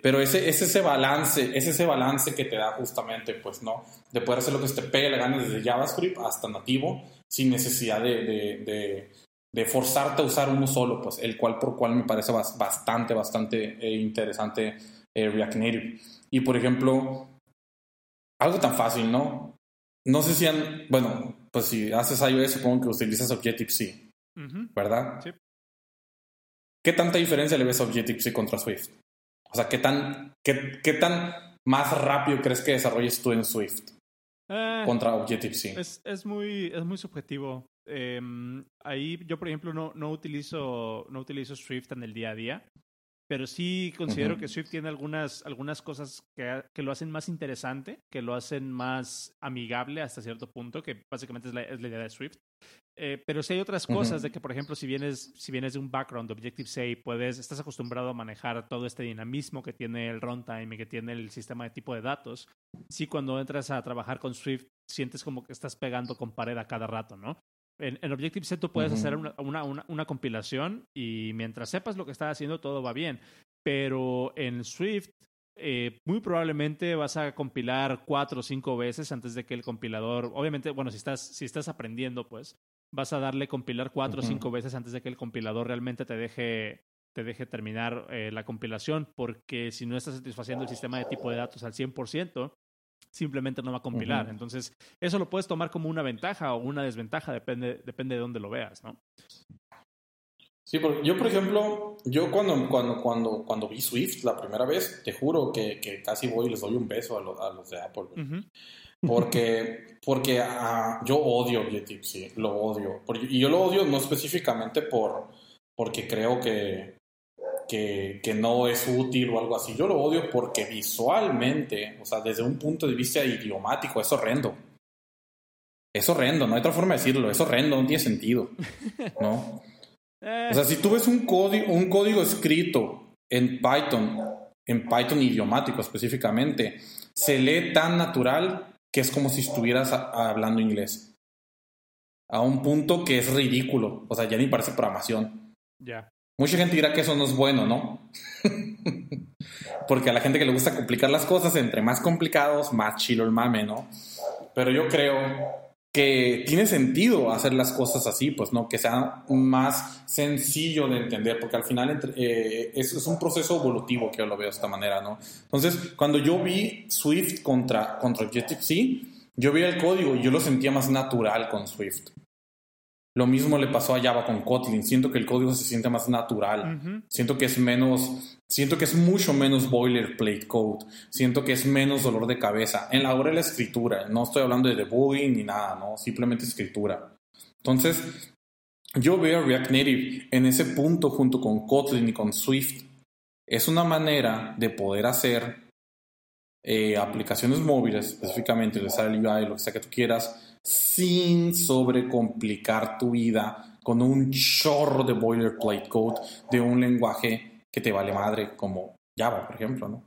Pero ese es ese balance, es ese balance que te da justamente, pues, ¿no? De poder hacer lo que te pegue la gana desde JavaScript hasta nativo, sin necesidad de, de, de forzarte a usar uno solo, pues, el cual por cual me parece bas- bastante, bastante eh, interesante eh, React Native. Y, por ejemplo, algo tan fácil, ¿no? No sé si han, bueno, pues si haces iOS, supongo que utilizas Objective-C. ¿verdad? Sí. ¿Qué tanta diferencia le ves a Objective-C contra Swift? O sea, ¿qué tan, qué, qué tan más rápido crees que desarrolles tú en Swift Ah, contra Objective-C? Es, es muy, es muy subjetivo. Em, ahí yo, por ejemplo, no, no, utilizo, no utilizo Swift en el día a día, pero sí considero Ujú. que Swift tiene algunas, algunas cosas que, que lo hacen más interesante, que lo hacen más amigable hasta cierto punto, que básicamente es la, es la idea de Swift. Eh, pero sí hay otras cosas de que, por ejemplo, si vienes, si vienes de un background de Objective-C, puedes, estás acostumbrado a manejar todo este dinamismo que tiene el runtime y que tiene el sistema de tipo de datos. Sí, cuando entras a trabajar con Swift, sientes como que estás pegando con pared a cada rato, ¿no? En, en Objective-C tú puedes hacer una, una, una, una compilación y mientras sepas lo que estás haciendo, todo va bien. Pero en Swift, eh, muy probablemente vas a compilar cuatro o cinco veces antes de que el compilador, obviamente, bueno, si estás, si estás aprendiendo, pues vas a darle compilar cuatro o cinco veces antes de que el compilador realmente te deje, te deje terminar eh, la compilación, porque si no estás satisfaciendo el sistema de tipo de datos al 100%, simplemente no va a compilar. Entonces, eso lo puedes tomar como una ventaja o una desventaja, depende, depende de dónde lo veas, ¿no? Sí, porque yo, por ejemplo, yo cuando, cuando, cuando, cuando vi Swift la primera vez, te juro que, que casi voy y les doy un beso a, lo- a los de Apple. Porque, porque ah, yo odio Objective-C, lo odio. Porque- y yo lo odio no específicamente por, porque creo que, que, no es útil o algo así. Yo lo odio porque visualmente, o sea, desde un punto de vista idiomático, es horrendo. Es horrendo, no hay otra forma de decirlo, es horrendo, no tiene sentido. ¿No? O sea, si tú ves un código, un código escrito en Python, en Python idiomático específicamente, se lee tan natural que es como si estuvieras hablando inglés. A un punto que es ridículo. O sea, ya ni parece programación. ya. Mucha gente dirá que eso no es bueno, ¿no? Porque a la gente que le gusta complicar las cosas, entre más complicados, más chilo el mame, ¿no? Pero yo creo que tiene sentido hacer las cosas así, pues, ¿no? Que sea más sencillo de entender, porque al final eh, es, es un proceso evolutivo que yo lo veo de esta manera, ¿no? Entonces, cuando yo vi Swift contra, contra Objective-C, yo vi el código y yo lo sentía más natural con Swift. Lo mismo le pasó a Java con Kotlin. Siento que el código se siente más natural. Siento que es menos, siento que es mucho menos boilerplate code. Siento que es menos dolor de cabeza. En la hora de la escritura, no estoy hablando de debugging ni nada, no, simplemente escritura. Entonces, yo veo React Native en ese punto junto con Kotlin y con Swift. Es una manera de poder hacer eh, aplicaciones móviles, específicamente el UI, lo que sea que tú quieras, sin sobrecomplicar tu vida con un chorro de boilerplate code de un lenguaje que te vale madre como Java, por ejemplo, ¿no?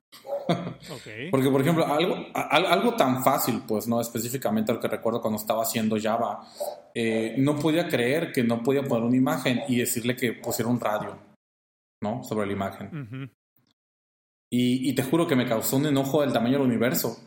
Ok. Porque, por ejemplo, algo, algo tan fácil, pues, ¿no? Específicamente lo que recuerdo cuando estaba haciendo Java, eh, no podía creer que no podía poner una imagen y decirle que pusiera un radio, ¿no? Sobre la imagen. Ujú. Y, y te juro que me causó un enojo del tamaño del universo.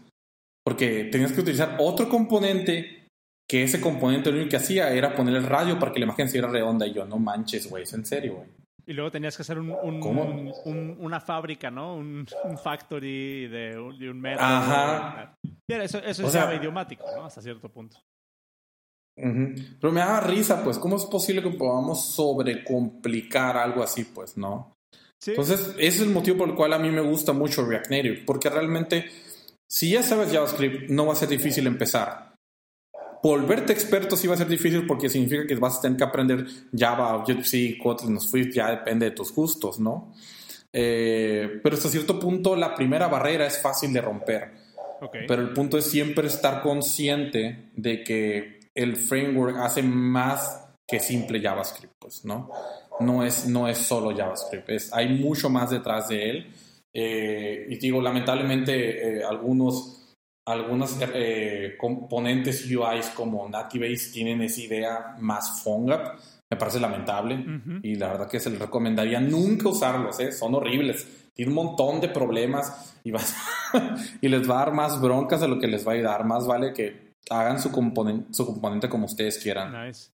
Porque tenías que utilizar otro componente que ese componente lo único que hacía era poner el radio para que la imagen se viera redonda. Y yo, no manches, güey, es en serio, güey. Y luego tenías que hacer un, un- ¿Cómo? un- un- una fábrica, ¿no? Un, factory de, un- de un metro. Ajá. Eso, eso es idiomático, ¿no? Hasta cierto punto. Pero me daba risa, pues, ¿cómo es posible que podamos sobrecomplicar algo así, pues, no? Sí. Entonces, ese es el motivo por el cual a mí me gusta mucho React Native, porque realmente, si ya sabes JavaScript, no va a ser difícil empezar. Volverte experto sí va a ser difícil porque significa que vas a tener que aprender Java, Objective-C, Kotlin, Swift, ya depende de tus gustos, ¿no? Eh, pero hasta cierto punto la primera barrera es fácil de romper. Ok. Pero el punto es siempre estar consciente de que el framework hace más que simple JavaScript, pues, ¿no? No es, no es solo JavaScript, es, hay mucho más detrás de él. Eh, y digo, lamentablemente, eh, algunos, algunos eh, componentes UIs como Nativebase tienen esa idea más PhoneGap. Me parece lamentable y la verdad que se les recomendaría nunca usarlos, ¿eh? son horribles. Tienen un montón de problemas y, vas- y les va a dar más broncas de lo que les va a ayudar. Más vale que hagan su, componen- su componente como ustedes quieran. Nice.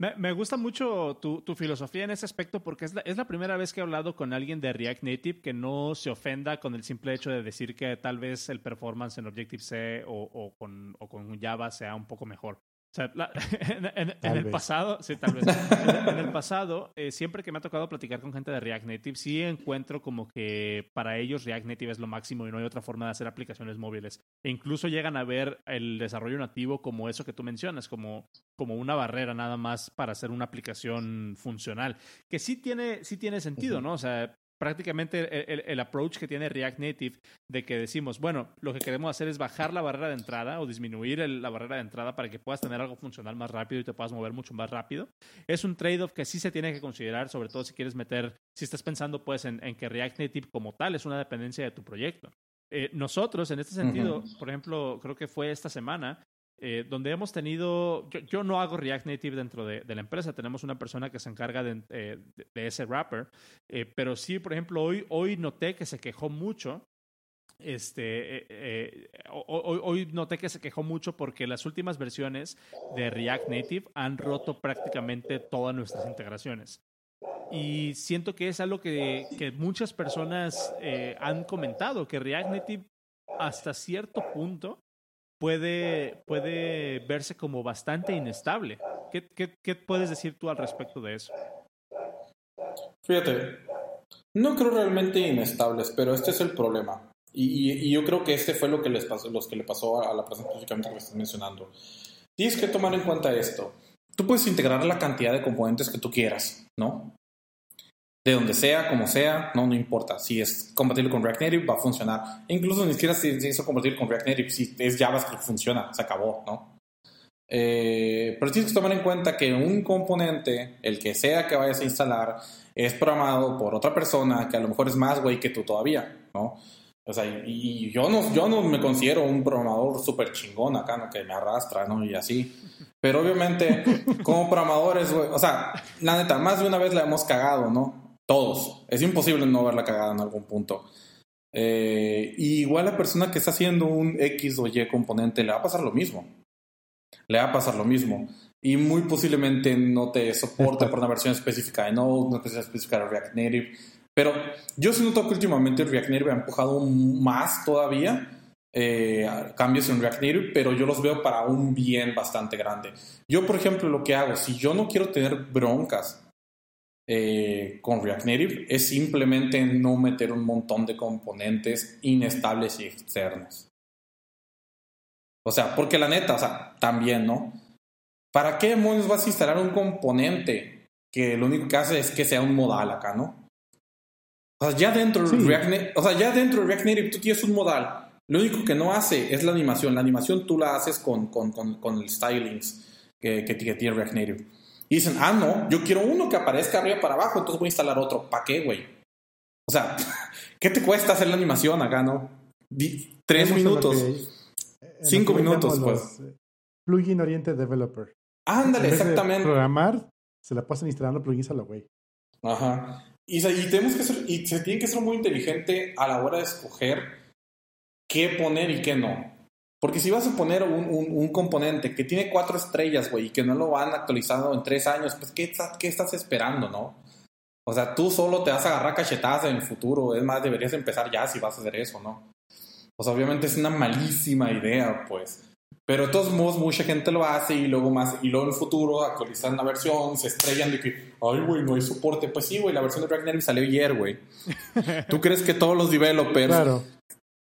Me, me gusta mucho tu, filosofía en ese aspecto porque es la, es la primera vez que he hablado con alguien de React Native que no se ofenda con el simple hecho de decir que tal vez el performance en Objective-C o con, o con Java sea un poco mejor. O sea, la- en, en- en Tal el pasado, sí, tal vez. En, en el pasado, eh, siempre que me ha tocado platicar con gente de React Native, sí encuentro como que para ellos React Native es lo máximo y no hay otra forma de hacer aplicaciones móviles. E incluso llegan a ver el desarrollo nativo como eso que tú mencionas, como, como una barrera nada más para hacer una aplicación funcional. Que sí tiene, sí tiene sentido. ¿no? O sea, prácticamente el, el- el approach que tiene React Native de que decimos, bueno, lo que queremos hacer es bajar la barrera de entrada o disminuir el- la barrera de entrada para que puedas tener algo funcional más rápido y te puedas mover mucho más rápido. Es un trade-off que sí se tiene que considerar, sobre todo si quieres meter, si estás pensando pues en, en que React Native como tal es una dependencia de tu proyecto. Eh, nosotros, en este sentido, por ejemplo, creo que fue esta semana, eh, donde hemos tenido, yo, yo no hago React Native dentro de, de la empresa, tenemos una persona que se encarga de, eh, de- de ese wrapper, eh, pero sí, por ejemplo, hoy, hoy noté que se quejó mucho. Este, eh, eh, ho- hoy, hoy noté que se quejó mucho porque las últimas versiones de React Native han roto prácticamente todas nuestras integraciones. Y siento que es algo que, que muchas personas han comentado, que React Native hasta cierto punto puede, puede verse como bastante inestable. ¿Qué, qué, puedes decir tú al respecto de eso? Fíjate, no creo realmente inestables, pero este es el problema. Y, y- yo creo que este fue lo que les pasó, los que le pasó a la persona específicamente que me estás mencionando. Tienes que tomar en cuenta esto. Tú puedes integrar la cantidad de componentes que tú quieras, ¿no? De donde sea, como sea, no, no importa. Si es compatible con React Native, va a funcionar. Incluso ni siquiera si es compatible con React Native, si es JavaScript, funciona, se acabó, ¿no? Eh, pero tienes que tomar en cuenta que un componente, el que sea que vayas a instalar, es programado por otra persona que a lo mejor es más güey que tú todavía, ¿no? O sea, y, y yo no, yo no me considero un programador súper chingón acá, ¿no? Que me arrastra, ¿no? Y así. Pero obviamente, como programadores, güey, o sea, la neta, más de una vez la hemos cagado, ¿no? Todos. Es imposible no haberla cagado en algún punto. Eh, igual la persona que está haciendo un X o Y componente le va a pasar lo mismo. Le va a pasar lo mismo. Y muy posiblemente no te soporte por una versión específica de Node, una versión específica de React Native. Pero yo sí noto que últimamente React Native ha empujado más todavía eh, cambios en React Native, pero yo los veo para un bien bastante grande. Yo, por ejemplo, lo que hago, si yo no quiero tener broncas eh, con React Native, es simplemente no meter un montón de componentes inestables y externos. O sea, porque la neta, o sea, también, ¿no? ¿Para qué demonios vas a instalar un componente que lo único que hace es que sea un modal acá, ¿no? O sea, ya dentro de. React Native, o sea, ya dentro de React Native tú tienes un modal. Lo único que no hace es la animación. La animación tú la haces con, con, con, con el stylings que, que, que tiene React Native. Y dicen, ah, no, yo quiero uno que aparezca arriba para abajo, entonces voy a instalar otro. ¿Para qué, güey? O sea, ¿qué te cuesta hacer la animación acá, no? Di- tres minutos. lo Cinco minutos, pues. eh, Plugin Oriented Developer. Ándale, exactamente. programar, se la pasan instalando plugins a la güey. Ajá. Y, y tenemos que ser, y se tiene que ser muy inteligente a la hora de escoger qué poner y qué no. Porque si vas a poner un, un, un componente que tiene cuatro estrellas, güey, y que no lo van actualizando en tres años, pues ¿qué, estás- qué estás esperando, no? O sea, tú solo te vas a agarrar cachetadas en el futuro. Es más, deberías empezar ya si vas a hacer eso, ¿no? O sea, obviamente es una malísima idea, pues. Pero de todos modos, mucha gente lo hace y luego más, y luego en el futuro actualizan la versión, se estrellan de que, ay, güey, no hay soporte. Pues sí, güey, la versión de Native salió ayer, güey. ¿Tú crees que todos los developers Claro.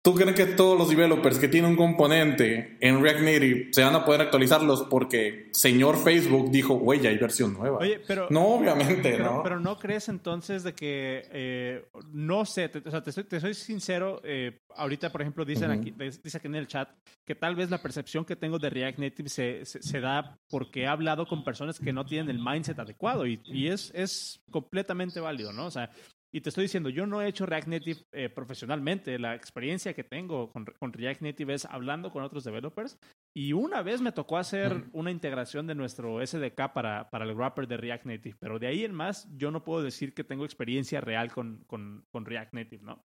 ¿Tú crees que todos los developers que tienen un componente en React Native se van a poder actualizarlos porque señor Facebook dijo, güey, ya hay versión nueva? Oye, pero... no, obviamente, Pero, ¿no? pero no crees entonces de que, eh, no sé, te, o sea, te, soy, te soy sincero, eh, ahorita por ejemplo dicen aquí, dice aquí en el chat que tal vez la percepción que tengo de React Native se, se, se da porque he hablado con personas que no tienen el mindset adecuado y, y es, es completamente válido, ¿no? O sea, y te estoy diciendo, yo no he hecho React Native eh, profesionalmente, la experiencia que tengo con, con React Native es hablando con otros developers y una vez me tocó hacer una integración de nuestro SDK para, para el wrapper de React Native, pero de ahí en más yo no puedo decir que tengo experiencia real con, con, con React Native, ¿no?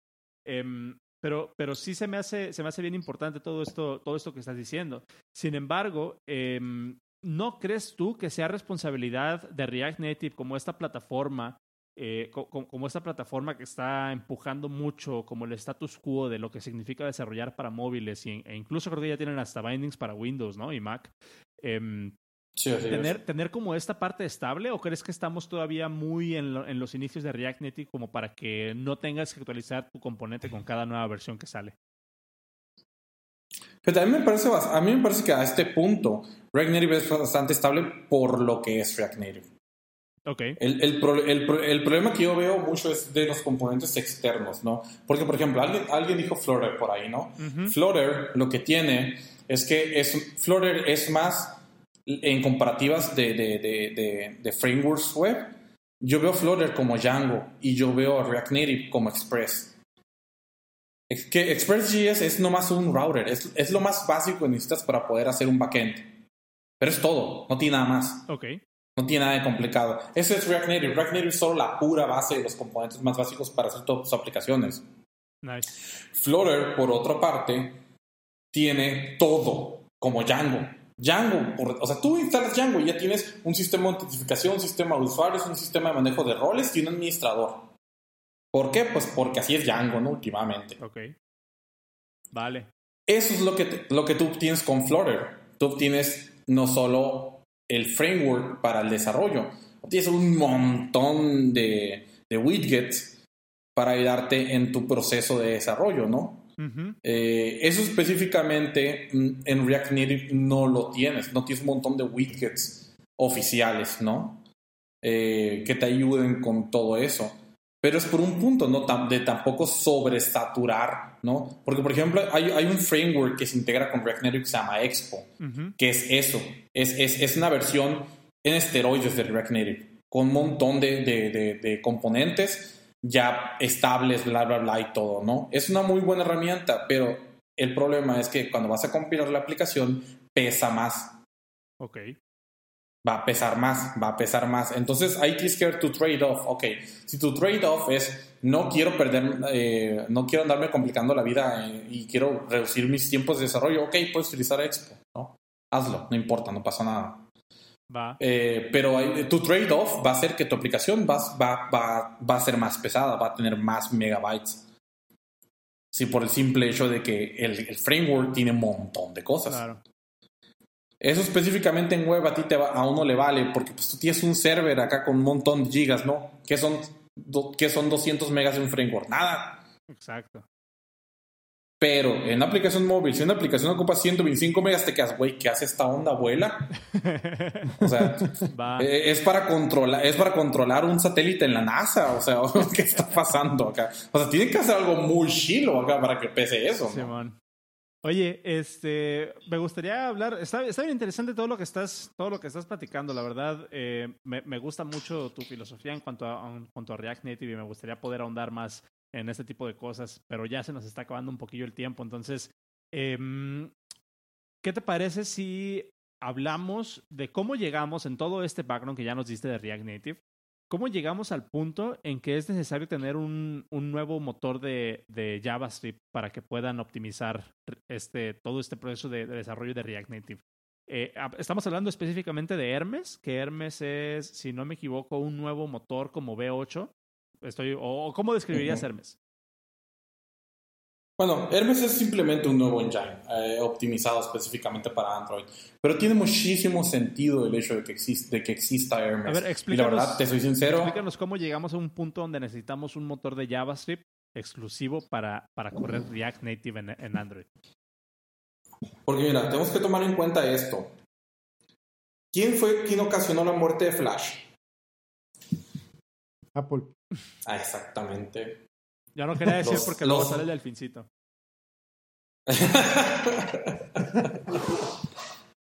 Em, pero, pero sí se me, hace, se me hace bien importante todo esto, todo esto que estás diciendo. Sin embargo, em, ¿no crees tú que sea responsabilidad de React Native como esta plataforma eh, co- co- como esta plataforma que está empujando mucho como el status quo de lo que significa desarrollar para móviles y- e incluso creo que ya tienen hasta bindings para Windows, ¿no? Y Mac. Em, Sí, así es. tener, como esta parte estable o crees que estamos todavía muy en, lo- en los inicios de React Native como para que no tengas que actualizar tu componente con cada nueva versión que sale? Pero mí, me parece, a mí me parece que a este punto React Native es bastante estable por lo que es React Native. Ok. El, el, pro- el el problema que yo veo mucho es de los componentes externos, ¿no? Porque, por ejemplo, alguien, alguien dijo Flutter por ahí, ¿no? Ujú. Flutter lo que tiene es que es, Flutter es más en comparativas de, de, de, de, frameworks web. Yo veo Flutter como Django y yo veo React Native como Express. Es que ExpressJS es nomás un router, es, es lo más básico que necesitas para poder hacer un backend. Pero es todo, no tiene nada más. Ok. No tiene nada de complicado. Eso es React Native. React Native es solo la pura base de los componentes más básicos para hacer todas tus aplicaciones. Nice. Flutter, por otra parte, tiene todo, como Django. Django, por- o sea, tú instalas Django y ya tienes un sistema de autentificación, un sistema de usuarios, un sistema de manejo de roles y un administrador. ¿Por qué? Pues porque así es Django, ¿no? Últimamente. Ok. Vale. Eso es lo que, te- lo que tú tienes con Flutter. Tú tienes no solo el framework para el desarrollo, tienes un montón de, de widgets para ayudarte en tu proceso de desarrollo, ¿no? Eh, eso específicamente mm, en React Native no lo tienes, no tienes un montón de widgets oficiales, ¿no? Eh, que te ayuden con todo eso. Pero es por un punto, ¿no? De tampoco sobresaturar, ¿no? Porque, por ejemplo, hay, hay un framework que se integra con React Native que se llama Expo, que es eso, es, es, es una versión en esteroides de React Native, con un montón de, de, de- de componentes ya estables, bla, bla, bla y todo, ¿no? Es una muy buena herramienta, pero el problema es que cuando vas a compilar la aplicación, pesa más, Ok. Va a pesar más, va a pesar más. Entonces ahí tienes que ver tu trade-off. Ok, si tu trade-off es no quiero perder, eh, no quiero andarme complicando la vida eh, y quiero reducir mis tiempos de desarrollo, ok, puedes utilizar Expo, ¿no? Hazlo, no importa, no pasa nada. Va. Eh, pero hay- tu trade-off va a ser que tu aplicación va, va, va, va a ser más pesada, va a tener más megabytes. Sí, por el simple hecho de que el, el framework tiene un montón de cosas. Claro. Eso específicamente en web a ti te va- a uno le vale porque pues tú tienes un server acá con un montón de gigas, ¿no? ¿Qué son, do- qué son 200 megas de un framework? Nada. Exacto. Pero en una aplicación móvil, si una aplicación ocupa 125 megas, te quedas, güey, ¿qué hace esta onda, abuela? O sea, Va. eh, es para controlar, es para controlar un satélite en la NASA, o sea, ¿qué está pasando acá? O sea, tiene que hacer algo muy chilo acá para que pese eso. Oye, este, me gustaría hablar, está, está bien interesante todo lo que estás, todo lo que estás platicando, la verdad, eh, me, gusta mucho tu filosofía en cuanto, a, en cuanto a React Native y me gustaría poder ahondar más en este tipo de cosas, pero ya se nos está acabando un poquillo el tiempo, entonces, em, ¿qué te parece si hablamos de cómo llegamos en todo este background que ya nos diste de React Native? ¿Cómo llegamos al punto en que es necesario tener un, un nuevo motor de, de JavaScript para que puedan optimizar este, todo este proceso de, de desarrollo de React Native? Eh, estamos hablando específicamente de Hermes, que Hermes es, si no me equivoco, un nuevo motor como V8. Estoy, o, ¿Cómo describirías. Hermes? Bueno, Hermes es simplemente un nuevo engine eh, optimizado específicamente para Android. Pero tiene muchísimo sentido el hecho de que, existe, de que exista Hermes. A ver, y la explícanos- verdad, te soy sincero, Explícanos cómo llegamos a un punto donde necesitamos un motor de JavaScript exclusivo para, para correr React Native en, en Android. porque mira, tenemos que tomar en cuenta esto. ¿Quién fue quien ocasionó la muerte de Flash? Apple. Ah, exactamente. Ya no quería decir Los- porque luego los- sale el delfincito.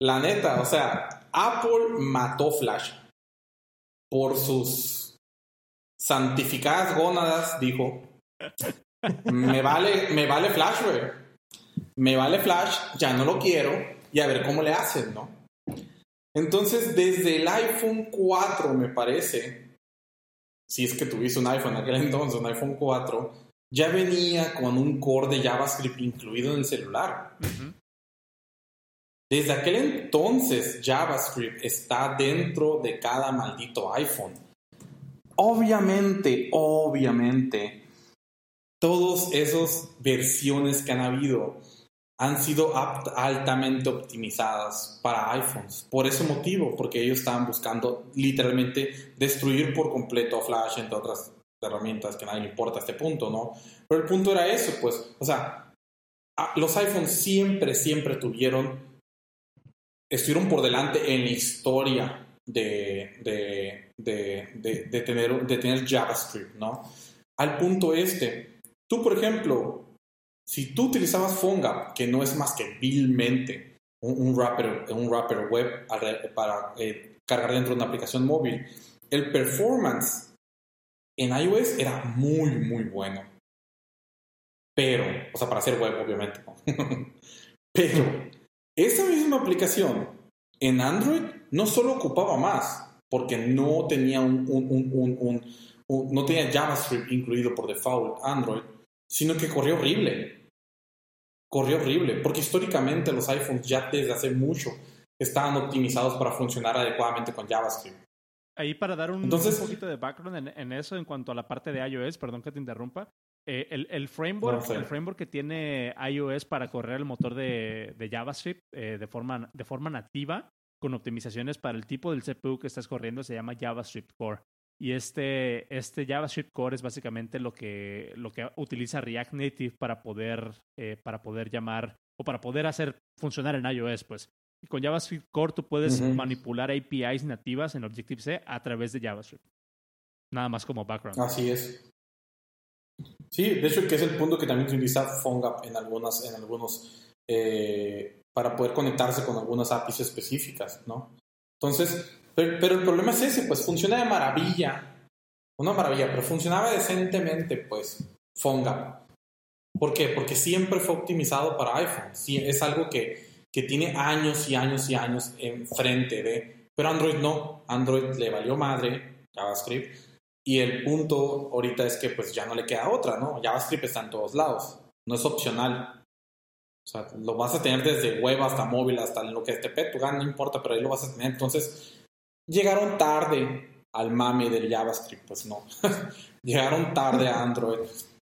La neta, o sea, Apple mató Flash por sus santificadas gónadas, dijo. Me vale, me vale Flash, güey. Me vale Flash, ya no lo quiero y a ver cómo le hacen, ¿no? Entonces, desde el iPhone 4, me parece, si es que tuviste un iPhone en aquel entonces, un iPhone 4, ya venía con un core de JavaScript incluido en el celular. Desde aquel entonces, JavaScript está dentro de cada maldito iPhone. Obviamente, obviamente, todas esas versiones que han habido han sido altamente optimizadas para iPhones. Por ese motivo, porque ellos estaban buscando literalmente destruir por completo Flash, entre otras herramientas que a nadie le importa a este punto, ¿no? Pero el punto era eso, pues, o sea, los iPhones siempre, siempre tuvieron estuvieron por delante en la historia de, de, de, de tener, de tener JavaScript, ¿no? Al punto este, tú, por ejemplo, si tú utilizabas PhoneGap, que no es más que vilmente un, wrapper, un wrapper web para eh, cargar dentro de una aplicación móvil, el performance en iOS era muy, muy bueno. Pero, o sea, para hacer web, obviamente. Pero esa misma aplicación en Android no solo ocupaba más, porque no tenía un- un- un- un- no tenía JavaScript incluido por default Android, sino que corrió horrible. Corrió horrible, porque históricamente los iPhones ya desde hace mucho estaban optimizados para funcionar adecuadamente con JavaScript. Ahí para dar un, Entonces- un poquito de background en, en eso en cuanto a la parte de iOS, perdón que te interrumpa. eh, el, el framework, No sé. el framework que tiene iOS para correr el motor de, de JavaScript eh, de, forma, de forma nativa con optimizaciones para el tipo del CPU que estás corriendo se llama JavaScript Core. Y este, este JavaScript Core es básicamente lo que, lo que utiliza React Native para poder, eh, para poder llamar o para poder hacer funcionar en iOS, pues. Y con JavaScript Core tú puedes manipular APIs nativas en Objective-C a través de JavaScript. Nada más como background. Así es. Sí, de hecho que es el punto que también utiliza PhoneGap en algunas, en algunos, eh, para poder conectarse con algunas APIs específicas, ¿no? Entonces, pero, pero el problema es ese, pues funciona de maravilla, una maravilla, pero funcionaba decentemente, pues, PhoneGap. ¿Por qué? Porque siempre fue optimizado para iPhone. Sí, es algo que, que tiene años y años y años enfrente de... Pero Android no. Android le valió madre, JavaScript. Y el punto ahorita es que pues ya no le queda otra, ¿no? JavaScript está en todos lados. No es opcional. O sea, lo vas a tener desde web hasta móvil, hasta lo que te pegue tu gana, no importa, pero ahí lo vas a tener. Entonces, llegaron tarde al mame del JavaScript, pues no. llegaron tarde a Android.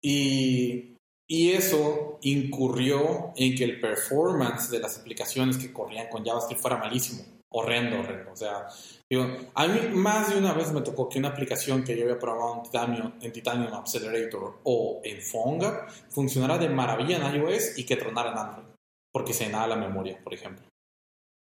Y, y eso incurrió en que el performance de las aplicaciones que corrían con JavaScript fuera malísimo. Horrendo, horrendo. O sea, digo, a mí más de una vez me tocó que una aplicación que yo había probado en Titanium, en Titanium Accelerator o en PhoneGap funcionara de maravilla en iOS y que tronara en Android. Porque se llenaba la memoria, por ejemplo.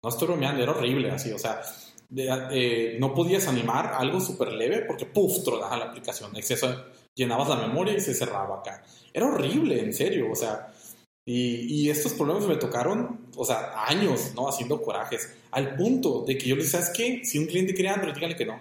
No estoy bromeando, era horrible así. O sea, de- eh, no podías animar algo súper leve porque puff, tronaba la aplicación. Exceso, llenabas la memoria y se cerraba acá. Era horrible, en serio. O sea, y, y estos problemas me tocaron, o sea, años, ¿no? Haciendo corajes. Al punto de que yo le decía, ¿sabes qué? Si un cliente quiere Android, dígale que no.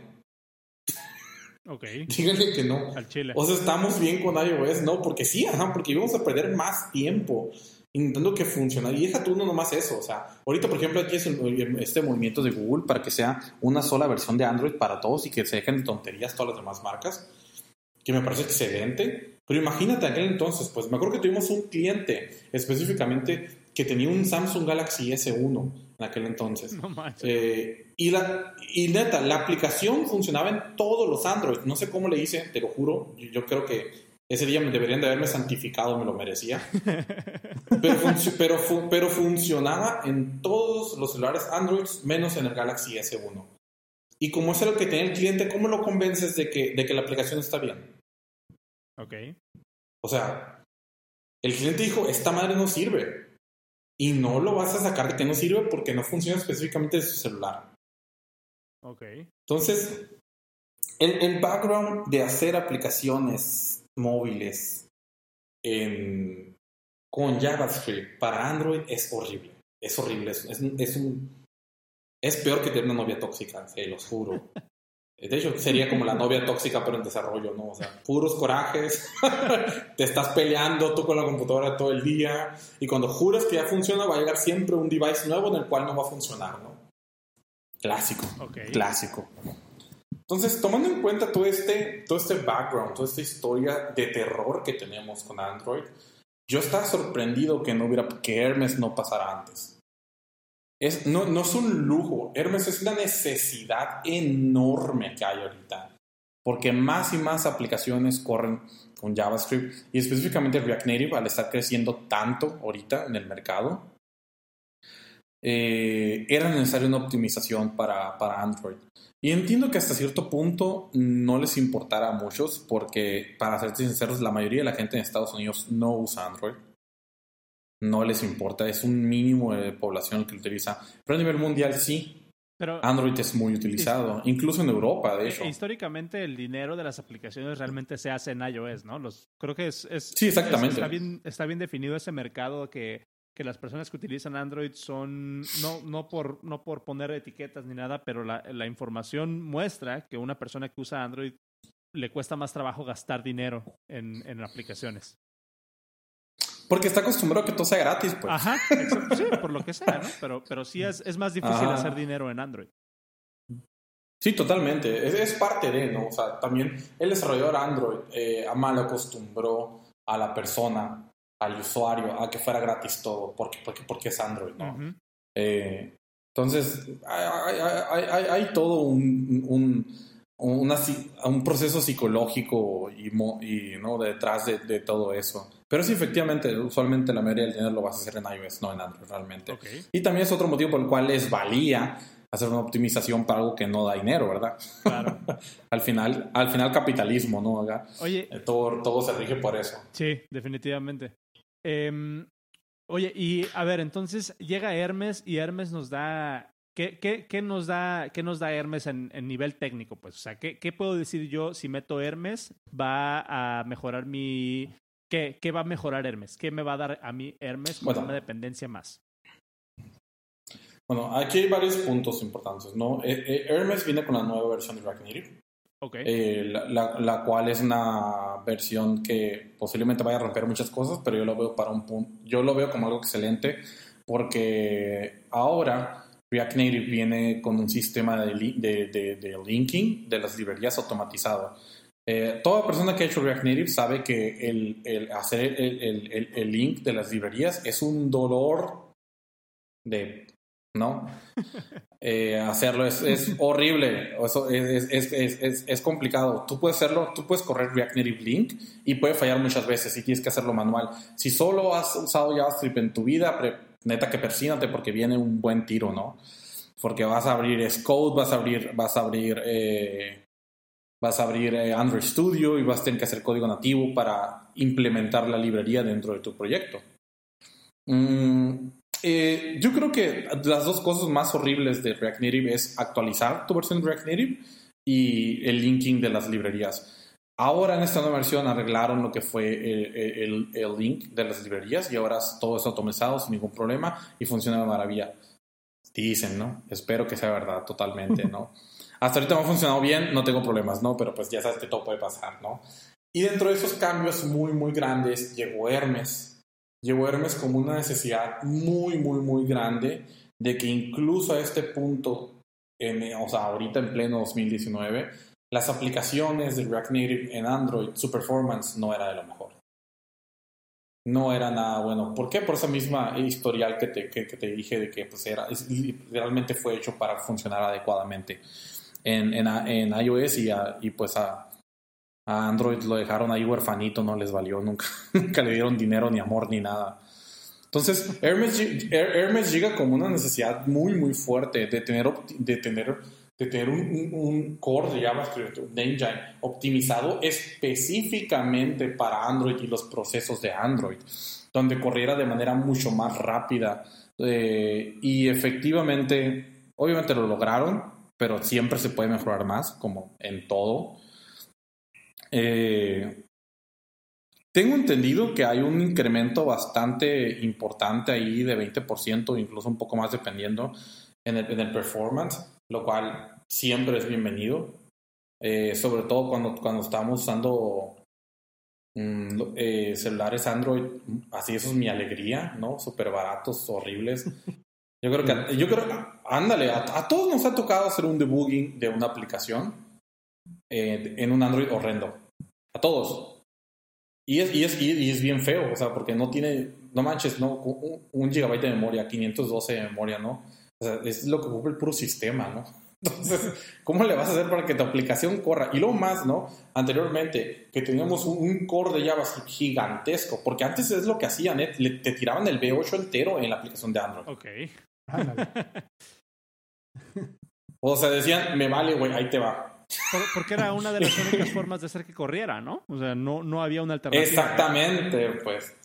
Ok. Dígale que no. Al chile. O sea, estamos bien con iOS, ¿no? Porque sí, ajá, porque íbamos a perder más tiempo intentando que funcione. Y deja tú no nomás eso, o sea, ahorita por ejemplo aquí es el- este movimiento de Google para que sea una sola versión de Android para todos y que se dejen de tonterías todas las demás marcas, que me parece excelente. Pero imagínate aquel entonces, pues me acuerdo que tuvimos un cliente específicamente que tenía un Samsung Galaxy S1 en aquel entonces. No. Eh, y, la, y neta, la aplicación funcionaba en todos los Android. No sé cómo le hice, te lo juro. Yo, yo creo que ese día me deberían de haberme santificado, me lo merecía. Pero, func- pero, fu- pero funcionaba en todos los celulares Android, menos en el Galaxy S1. Y como es lo que tenía el cliente, ¿cómo lo convences de que, de que la aplicación está bien? Ok. O sea, el cliente dijo, esta madre no sirve. Y no lo vas a sacar de que no sirve porque no funciona específicamente de su celular. Ok. Entonces, el, el background de hacer aplicaciones móviles en- con JavaScript para Android es horrible. Es horrible. Es, es, es un, es peor que tener una novia tóxica, se los juro. De hecho, sería como la novia tóxica, pero en desarrollo, ¿no? O sea, puros corajes. Te estás peleando tú con la computadora todo el día. Y cuando juras que ya funciona, va a llegar siempre un device nuevo en el cual no va a funcionar, ¿no? Clásico. Ok. Clásico. Entonces, tomando en cuenta todo este, todo este background, toda esta historia de terror que tenemos con Android, yo estaba sorprendido que no hubiera, que Hermes no pasara antes. Es, no, no es un lujo, Hermes es una necesidad enorme que hay ahorita, porque más y más aplicaciones corren con JavaScript y específicamente React Native al estar creciendo tanto ahorita en el mercado, eh, era necesaria una optimización para, para Android. Y entiendo que hasta cierto punto no les importará a muchos, porque para ser sinceros, la mayoría de la gente en Estados Unidos no usa Android. No les importa, es un mínimo de población que lo utiliza. Pero a nivel mundial sí, Pero Android es muy utilizado, incluso en Europa, de hecho. históricamente el dinero de las aplicaciones realmente se hace en iOS, ¿no? Los, creo que es, es- Sí, exactamente. es- está, bien, está bien definido ese mercado que, que las personas que utilizan Android son, no, no, por, no por poner etiquetas ni nada, pero la, la información muestra que una persona que usa Android le cuesta más trabajo gastar dinero en, en aplicaciones. Porque está acostumbrado a que todo sea gratis, pues. Ajá, exacto, sí, por lo que sea, ¿no? Pero, pero sí es, es más difícil Ajá. hacer dinero en Android. Sí, totalmente. Es, es parte de, ¿no? O sea, también el desarrollador Android eh, mal acostumbró a la persona, al usuario, a que fuera gratis todo, porque, porque, porque es Android, ¿no? Eh, entonces, hay, hay- hay- hay- hay todo un, un, una un proceso psicológico y, y, ¿no? detrás de, de todo eso. Pero sí, efectivamente, usualmente la mayoría del dinero lo vas a hacer en iOS, no en Android realmente. Y también es otro motivo por el cual les valía hacer una optimización para algo que no da dinero, ¿verdad? Claro. al final, al final capitalismo, ¿no? Oye, eh, todo, todo se rige por eso. Sí, definitivamente. Em, oye, y a ver, entonces llega Hermes y Hermes nos da. ¿Qué, qué, qué nos da qué nos da Hermes en, en nivel técnico? Pues, o sea, ¿qué, qué puedo decir yo si meto Hermes? ¿Va a mejorar mi. ¿Qué, qué va a mejorar Hermes? ¿Qué me va a dar a mí Hermes Bueno. una dependencia más? Bueno, aquí hay varios puntos importantes, ¿no? Eh, eh, Hermes viene con la nueva versión de React Native, Ok. eh, la, la- la cual es una versión que posiblemente vaya a romper muchas cosas, pero yo lo veo para un punto, yo lo veo como algo excelente porque ahora React Native viene con un sistema de, li- de, de- de linking de las librerías automatizado. Eh, toda persona que ha hecho React Native sabe que el, el hacer el, el- el- el link de las librerías es un dolor de... ¿No? Eh, hacerlo es, es horrible, Eso es, es, es, complicado. Tú puedes hacerlo, tú puedes correr React Native Link y puede fallar muchas veces y tienes que hacerlo manual. Si solo has usado JavaScript en tu vida, neta que persínate porque viene un buen tiro, ¿no? Porque vas a abrir Xcode, vas a abrir, vas a abrir, eh, vas a abrir eh, Android Studio y vas a tener que hacer código nativo para implementar la librería dentro de tu proyecto. Mm, eh, yo creo que las dos cosas más horribles de React Native es actualizar tu versión de React Native y el linking de las librerías. Ahora en esta nueva versión arreglaron lo que fue el, el- el link de las librerías y ahora todo es automatizado sin ningún problema y funciona de maravilla. Dicen, ¿no? Espero que sea verdad totalmente, ¿no? Hasta ahorita me ha funcionado bien, no tengo problemas, ¿no? Pero pues ya sabes que todo puede pasar, ¿no? Y dentro de esos cambios muy, muy grandes llegó Hermes llevó Hermes como una necesidad muy, muy, muy grande de que incluso a este punto, en, o sea, ahorita en pleno 2019, las aplicaciones de React Native en Android, su performance no era de lo mejor. No era nada bueno. ¿Por qué? Por esa misma historial que te, que, te dije de que pues era, realmente fue hecho para funcionar adecuadamente en, en, en iOS y, y pues a, a Android lo dejaron ahí huerfanito, no les valió, nunca, nunca le dieron dinero, ni amor, ni nada. Entonces, Hermes, Hermes llega como una necesidad muy, muy fuerte de tener, de tener, de tener un, un- un core de JavaScript, un engine optimizado específicamente para Android y los procesos de Android, donde corriera de manera mucho más rápida. eh, y efectivamente, obviamente lo lograron, pero siempre se puede mejorar más, como en todo. Eh, tengo entendido que hay un incremento bastante importante ahí de 20%, incluso un poco más dependiendo en el, en el performance, lo cual siempre es bienvenido. Eh, sobre todo cuando, cuando estamos usando mm, eh, celulares Android, así eso es mi alegría, ¿no? Súper baratos, horribles. Yo creo que, yo creo, ándale, a, a todos nos ha tocado hacer un debugging de una aplicación eh, en un Android horrendo. A todos. Y es, y, es, y es bien feo, o sea, porque no tiene, no manches, no, un, un gigabyte de memoria, 512 de memoria, ¿no? O sea, es lo que ocupa el puro sistema, ¿no? Entonces, ¿cómo le vas a hacer para que tu aplicación corra? Y lo más, ¿no? Anteriormente, que teníamos un, un core de JavaScript gigantesco, porque antes es lo que hacían, ¿eh? Le- te tiraban el V8 entero en la aplicación de Android. Ok. O sea, decían, me vale, güey, ahí te va. Por- porque era una de las únicas formas de hacer que corriera, ¿no? O sea, no, no había una alternativa. Exactamente, pues.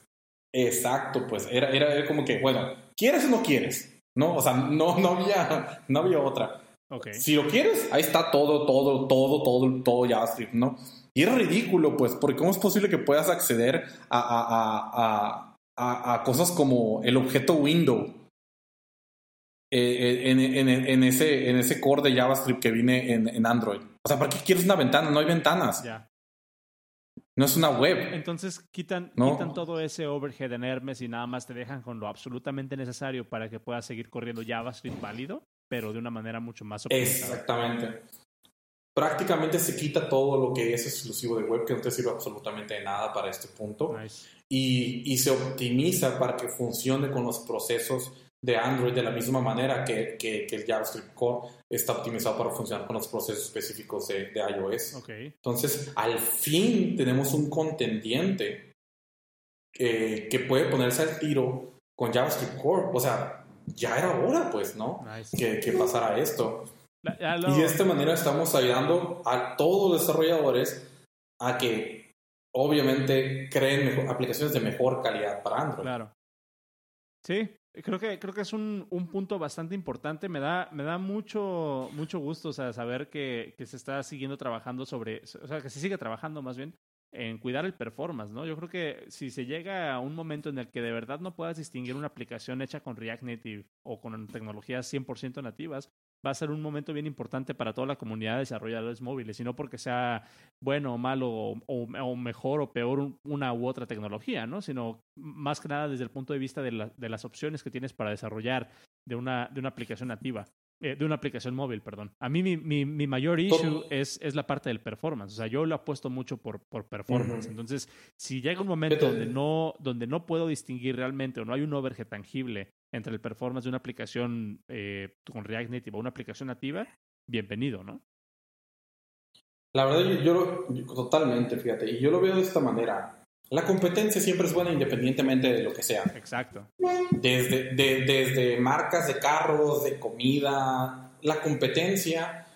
Exacto, pues. Era, era, era como que, bueno, ¿quieres o no quieres? No, o sea, no, no había, no había otra. Ok. Si lo quieres, ahí está todo, todo, todo, todo, todo JavaScript, ¿no? Y es ridículo, pues, porque ¿cómo es posible que puedas acceder a, a, a, a, a- a cosas como el objeto window eh, en, en- en ese, en ese core de JavaScript que viene en, en Android? O sea, ¿para qué quieres una ventana? No hay ventanas. Ya. No es una web. Entonces quitan, No. quitan todo ese overhead en Hermes y nada más te dejan con lo absolutamente necesario para que puedas seguir corriendo JavaScript válido, pero de una manera mucho más optimizada. Exactamente. Prácticamente se quita todo lo que es exclusivo de web, que no te sirve absolutamente de nada para este punto. Nice. y, y se optimiza para que funcione con los procesos de Android de la misma manera que, que- que el JavaScript Core está optimizado para funcionar con los procesos específicos de, de iOS. Entonces, al fin tenemos un contendiente que, que puede ponerse al tiro con JavaScript Core. O sea, ya era hora, pues, ¿no? Nice. Que, que pasara esto. Y de esta manera estamos ayudando a todos los desarrolladores a que obviamente creen mejor- aplicaciones de mejor calidad para Android. Claro. Sí, creo que, creo que es un, un punto bastante importante. Me da, me da mucho, mucho gusto saber que, que se está siguiendo trabajando sobre, o sea, que se sigue trabajando más bien en cuidar el performance, ¿no? Yo creo que si se llega a un momento en el que de verdad no puedas distinguir una aplicación hecha con React Native o con tecnologías 100% nativas, va a ser un momento bien importante para toda la comunidad de desarrolladores móviles, y no porque sea bueno o malo o, mejor o peor un- una u otra tecnología, ¿no? Sino más que nada desde el punto de vista de, de las opciones que tienes para desarrollar de una aplicación nativa, eh, de una aplicación móvil, perdón. A mí mi, mi, mi mayor issue es, es la parte del performance, o sea, yo lo apuesto mucho por, por performance. Entonces, si llega un momento donde no, donde no puedo distinguir realmente o no hay un overhead tangible entre el performance de una aplicación eh, con React Native o una aplicación nativa, bienvenido, ¿no? La verdad, yo, yo lo- yo- totalmente, fíjate, y yo lo veo de esta manera. La competencia siempre es buena independientemente de lo que sea. Exacto. Desde, de- desde marcas de carros, de comida, la competencia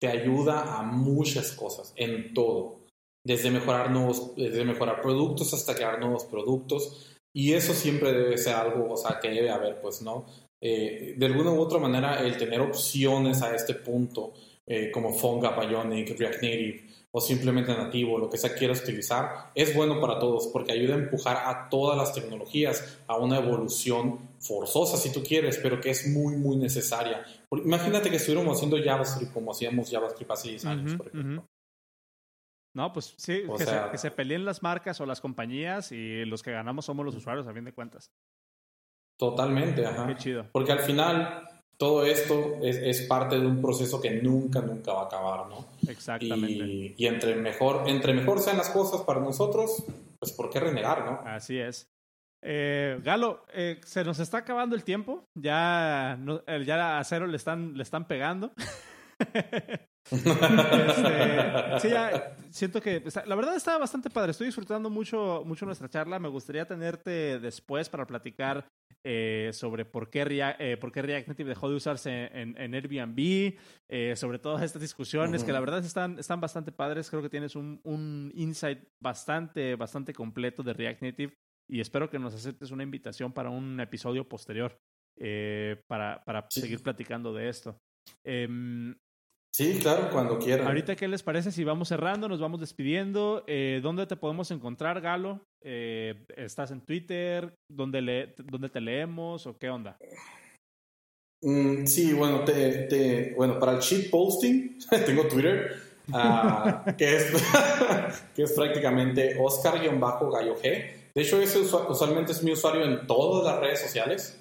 te ayuda a muchas cosas, en todo. Desde mejorar, nuevos, desde mejorar productos hasta crear nuevos productos. Y eso siempre debe ser algo, o sea, que debe haber, pues, ¿no? Eh, de alguna u otra manera, el tener opciones a este punto, eh, como Fonga, Bionic, React Native, o simplemente nativo, lo que sea quieras utilizar, es bueno para todos porque ayuda a empujar a todas las tecnologías a una evolución forzosa, si tú quieres, pero que es muy, muy necesaria. Porque Imagínate que estuviéramos haciendo JavaScript como hacíamos JavaScript hace 10 años, por ejemplo. No, pues sí, que, sea- se, que se peleen las marcas o las compañías y los que ganamos somos los usuarios, a fin de cuentas. Totalmente, ajá. Qué chido. Porque al final todo esto es, es parte de un proceso que nunca, nunca va a acabar, ¿no? Exactamente. Y, y entre, mejor, entre mejor sean las cosas para nosotros, pues ¿por qué renegar, no? Así es. Eh, Galo, eh, se nos está acabando el tiempo. Ya, no- eh, ya a cero le están, le están pegando. Este, sí, ya siento que está- la verdad está bastante padre. Estoy disfrutando mucho, mucho nuestra charla. Me gustaría tenerte después para platicar eh, sobre por qué, Rea- eh, por qué React Native dejó de usarse en, en Airbnb, eh, sobre todas estas discusiones que la verdad están, están bastante padres. Creo que tienes un, un insight bastante, bastante completo de React Native y espero que nos aceptes una invitación para un episodio posterior para, para Sí. seguir platicando de esto. Em, Sí, claro, cuando quieran. Ahorita, ¿qué les parece si vamos cerrando, nos vamos despidiendo? Eh, ¿Dónde te podemos encontrar, Galo? Eh, ¿Estás en Twitter? ¿Dónde, le- ¿Dónde te leemos o qué onda? Mm, sí, bueno, te, te- bueno, para el cheat posting tengo Twitter, ah, que, es, que es prácticamente Oscar-Gallo G. De hecho, ese usua- usualmente es mi usuario en todas las redes sociales,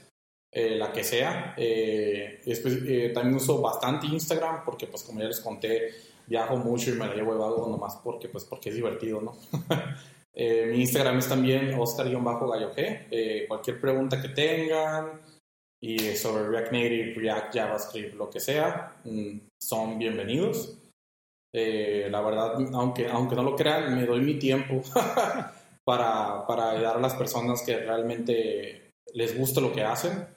eh, la que sea. Eh, espe- eh, también uso bastante Instagram porque, pues, como ya les conté, viajo mucho y me la llevo de vago nomás porque, pues, porque es divertido, ¿no? Eh, mi Instagram es también Oscar-Gallo G. Eh, cualquier pregunta que tengan y sobre React Native, React, JavaScript, lo que sea, mm, son bienvenidos. Eh, la verdad, aunque, aunque no lo crean, me doy mi tiempo para, para ayudar a las personas que realmente les gusta lo que hacen.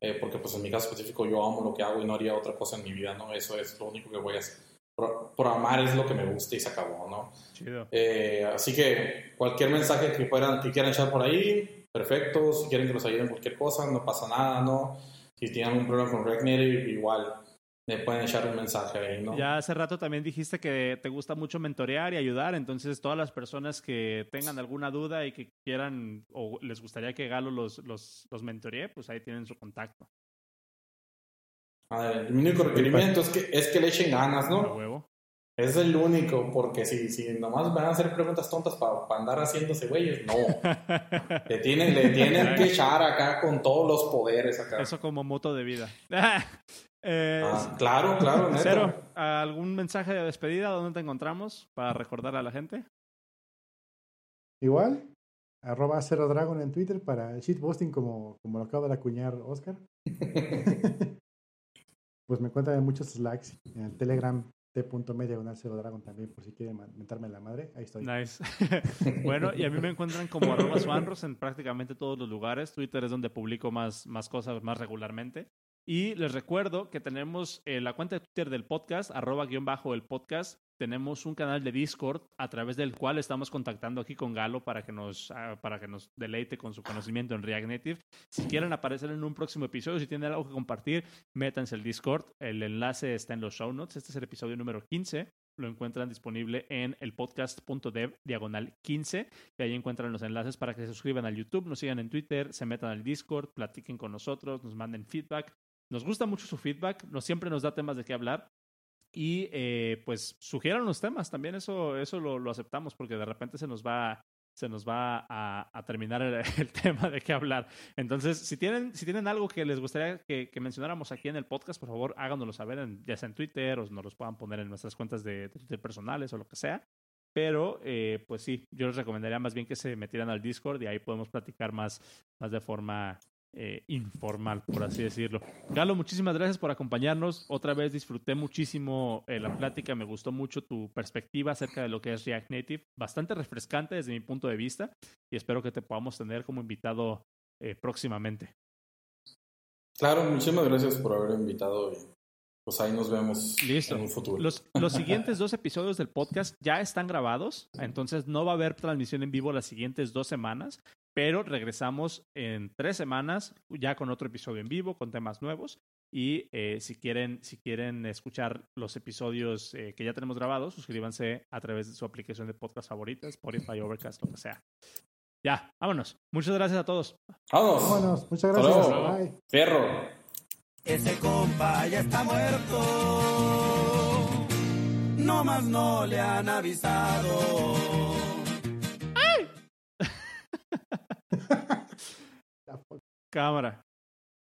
Eh, porque pues en mi caso específico yo amo lo que hago y no haría otra cosa en mi vida, ¿no? Eso es lo único que voy a hacer. Por, por amar es lo que me gusta y se acabó, ¿no? Chido. Eh, así que cualquier mensaje que, fueran, que quieran echar por ahí, perfecto. Si quieren que los ayuden en cualquier cosa, no pasa nada, ¿no? Si tienen algún problema con React Native, igual me pueden echar un mensaje ahí, ¿no? Ya hace rato también dijiste que te gusta mucho mentorear y ayudar, entonces todas las personas que tengan alguna duda y que quieran o les gustaría que Galo los, los, los mentoree, pues ahí tienen su contacto. A ver, el único requerimiento es que, es que le echen ganas, ¿no? huevo. Es el único, porque si, si nomás van a hacer preguntas tontas para andar haciéndose güeyes, no. Le tienen, le tienen que echar acá con todos los poderes acá. Eso como moto de vida. Eh, Ah, claro, claro. Cero, ¿algún mensaje de despedida? ¿Dónde te encontramos para recordar a la gente? Igual, arroba Cero Dragon en Twitter para el shitposting como, como lo acaba de acuñar Oscar. pues me encuentran en muchos slacks, en el Telegram t.me diagonal Cero Dragon también, por si quieren mentarme la madre, ahí estoy. Nice. bueno, y a mí me encuentran como arroba suanros en prácticamente todos los lugares. Twitter es donde publico más, más cosas más regularmente. Y les recuerdo que tenemos eh, la cuenta de Twitter del podcast, arroba guion bajo el podcast. Tenemos un canal de Discord a través del cual estamos contactando aquí con Galo para que nos, ah, para que nos deleite con su conocimiento en React Native. Si quieren aparecer en un próximo episodio, si tienen algo que compartir, métanse al Discord. El enlace está en los show notes. Este es el episodio número 15 lo encuentran disponible en el podcast.dev diagonal 15 y ahí encuentran los enlaces para que se suscriban al YouTube, nos sigan en Twitter, se metan al Discord, platiquen con nosotros, nos manden feedback. Nos gusta mucho su feedback, nos, siempre nos da temas de qué hablar y eh, pues sugieran los temas, también eso, eso lo, aceptamos porque de repente se nos va se nos va a, terminar el, tema de qué hablar. Entonces, si tienen, si tienen algo que les gustaría que, mencionáramos aquí en el podcast, por favor, háganoslo saber, en- ya sea en Twitter o nos los puedan poner en nuestras cuentas de, de Twitter personales o lo que sea. Pero, eh, pues sí, yo les recomendaría más bien que se metieran al Discord y ahí podemos platicar más, más de forma eh, informal, por así decirlo. Galo, muchísimas gracias por acompañarnos. Otra vez disfruté muchísimo eh, la plática, me gustó mucho tu perspectiva acerca de lo que es React Native, bastante refrescante desde mi punto de vista y espero que te podamos tener como invitado eh, próximamente. Claro, muchísimas gracias por haber invitado y pues ahí nos vemos Listo. en un futuro. Los, los siguientes dos episodios del podcast ya están grabados, entonces no va a haber transmisión en vivo las siguientes dos semanas, pero regresamos en tres semanas ya con otro episodio en vivo, con temas nuevos. Y eh, si, quieren, si quieren escuchar los episodios eh, que ya tenemos grabados, suscríbanse a través de su aplicación de podcast favorita, Spotify, Overcast, lo que sea. Ya, vámonos. Muchas gracias a todos. ¡Vámonos! Vámonos, muchas Hasta gracias. luego. Bye. ¡Fierro! Ese compa ya está muerto. no más no le han avisado. Cámara.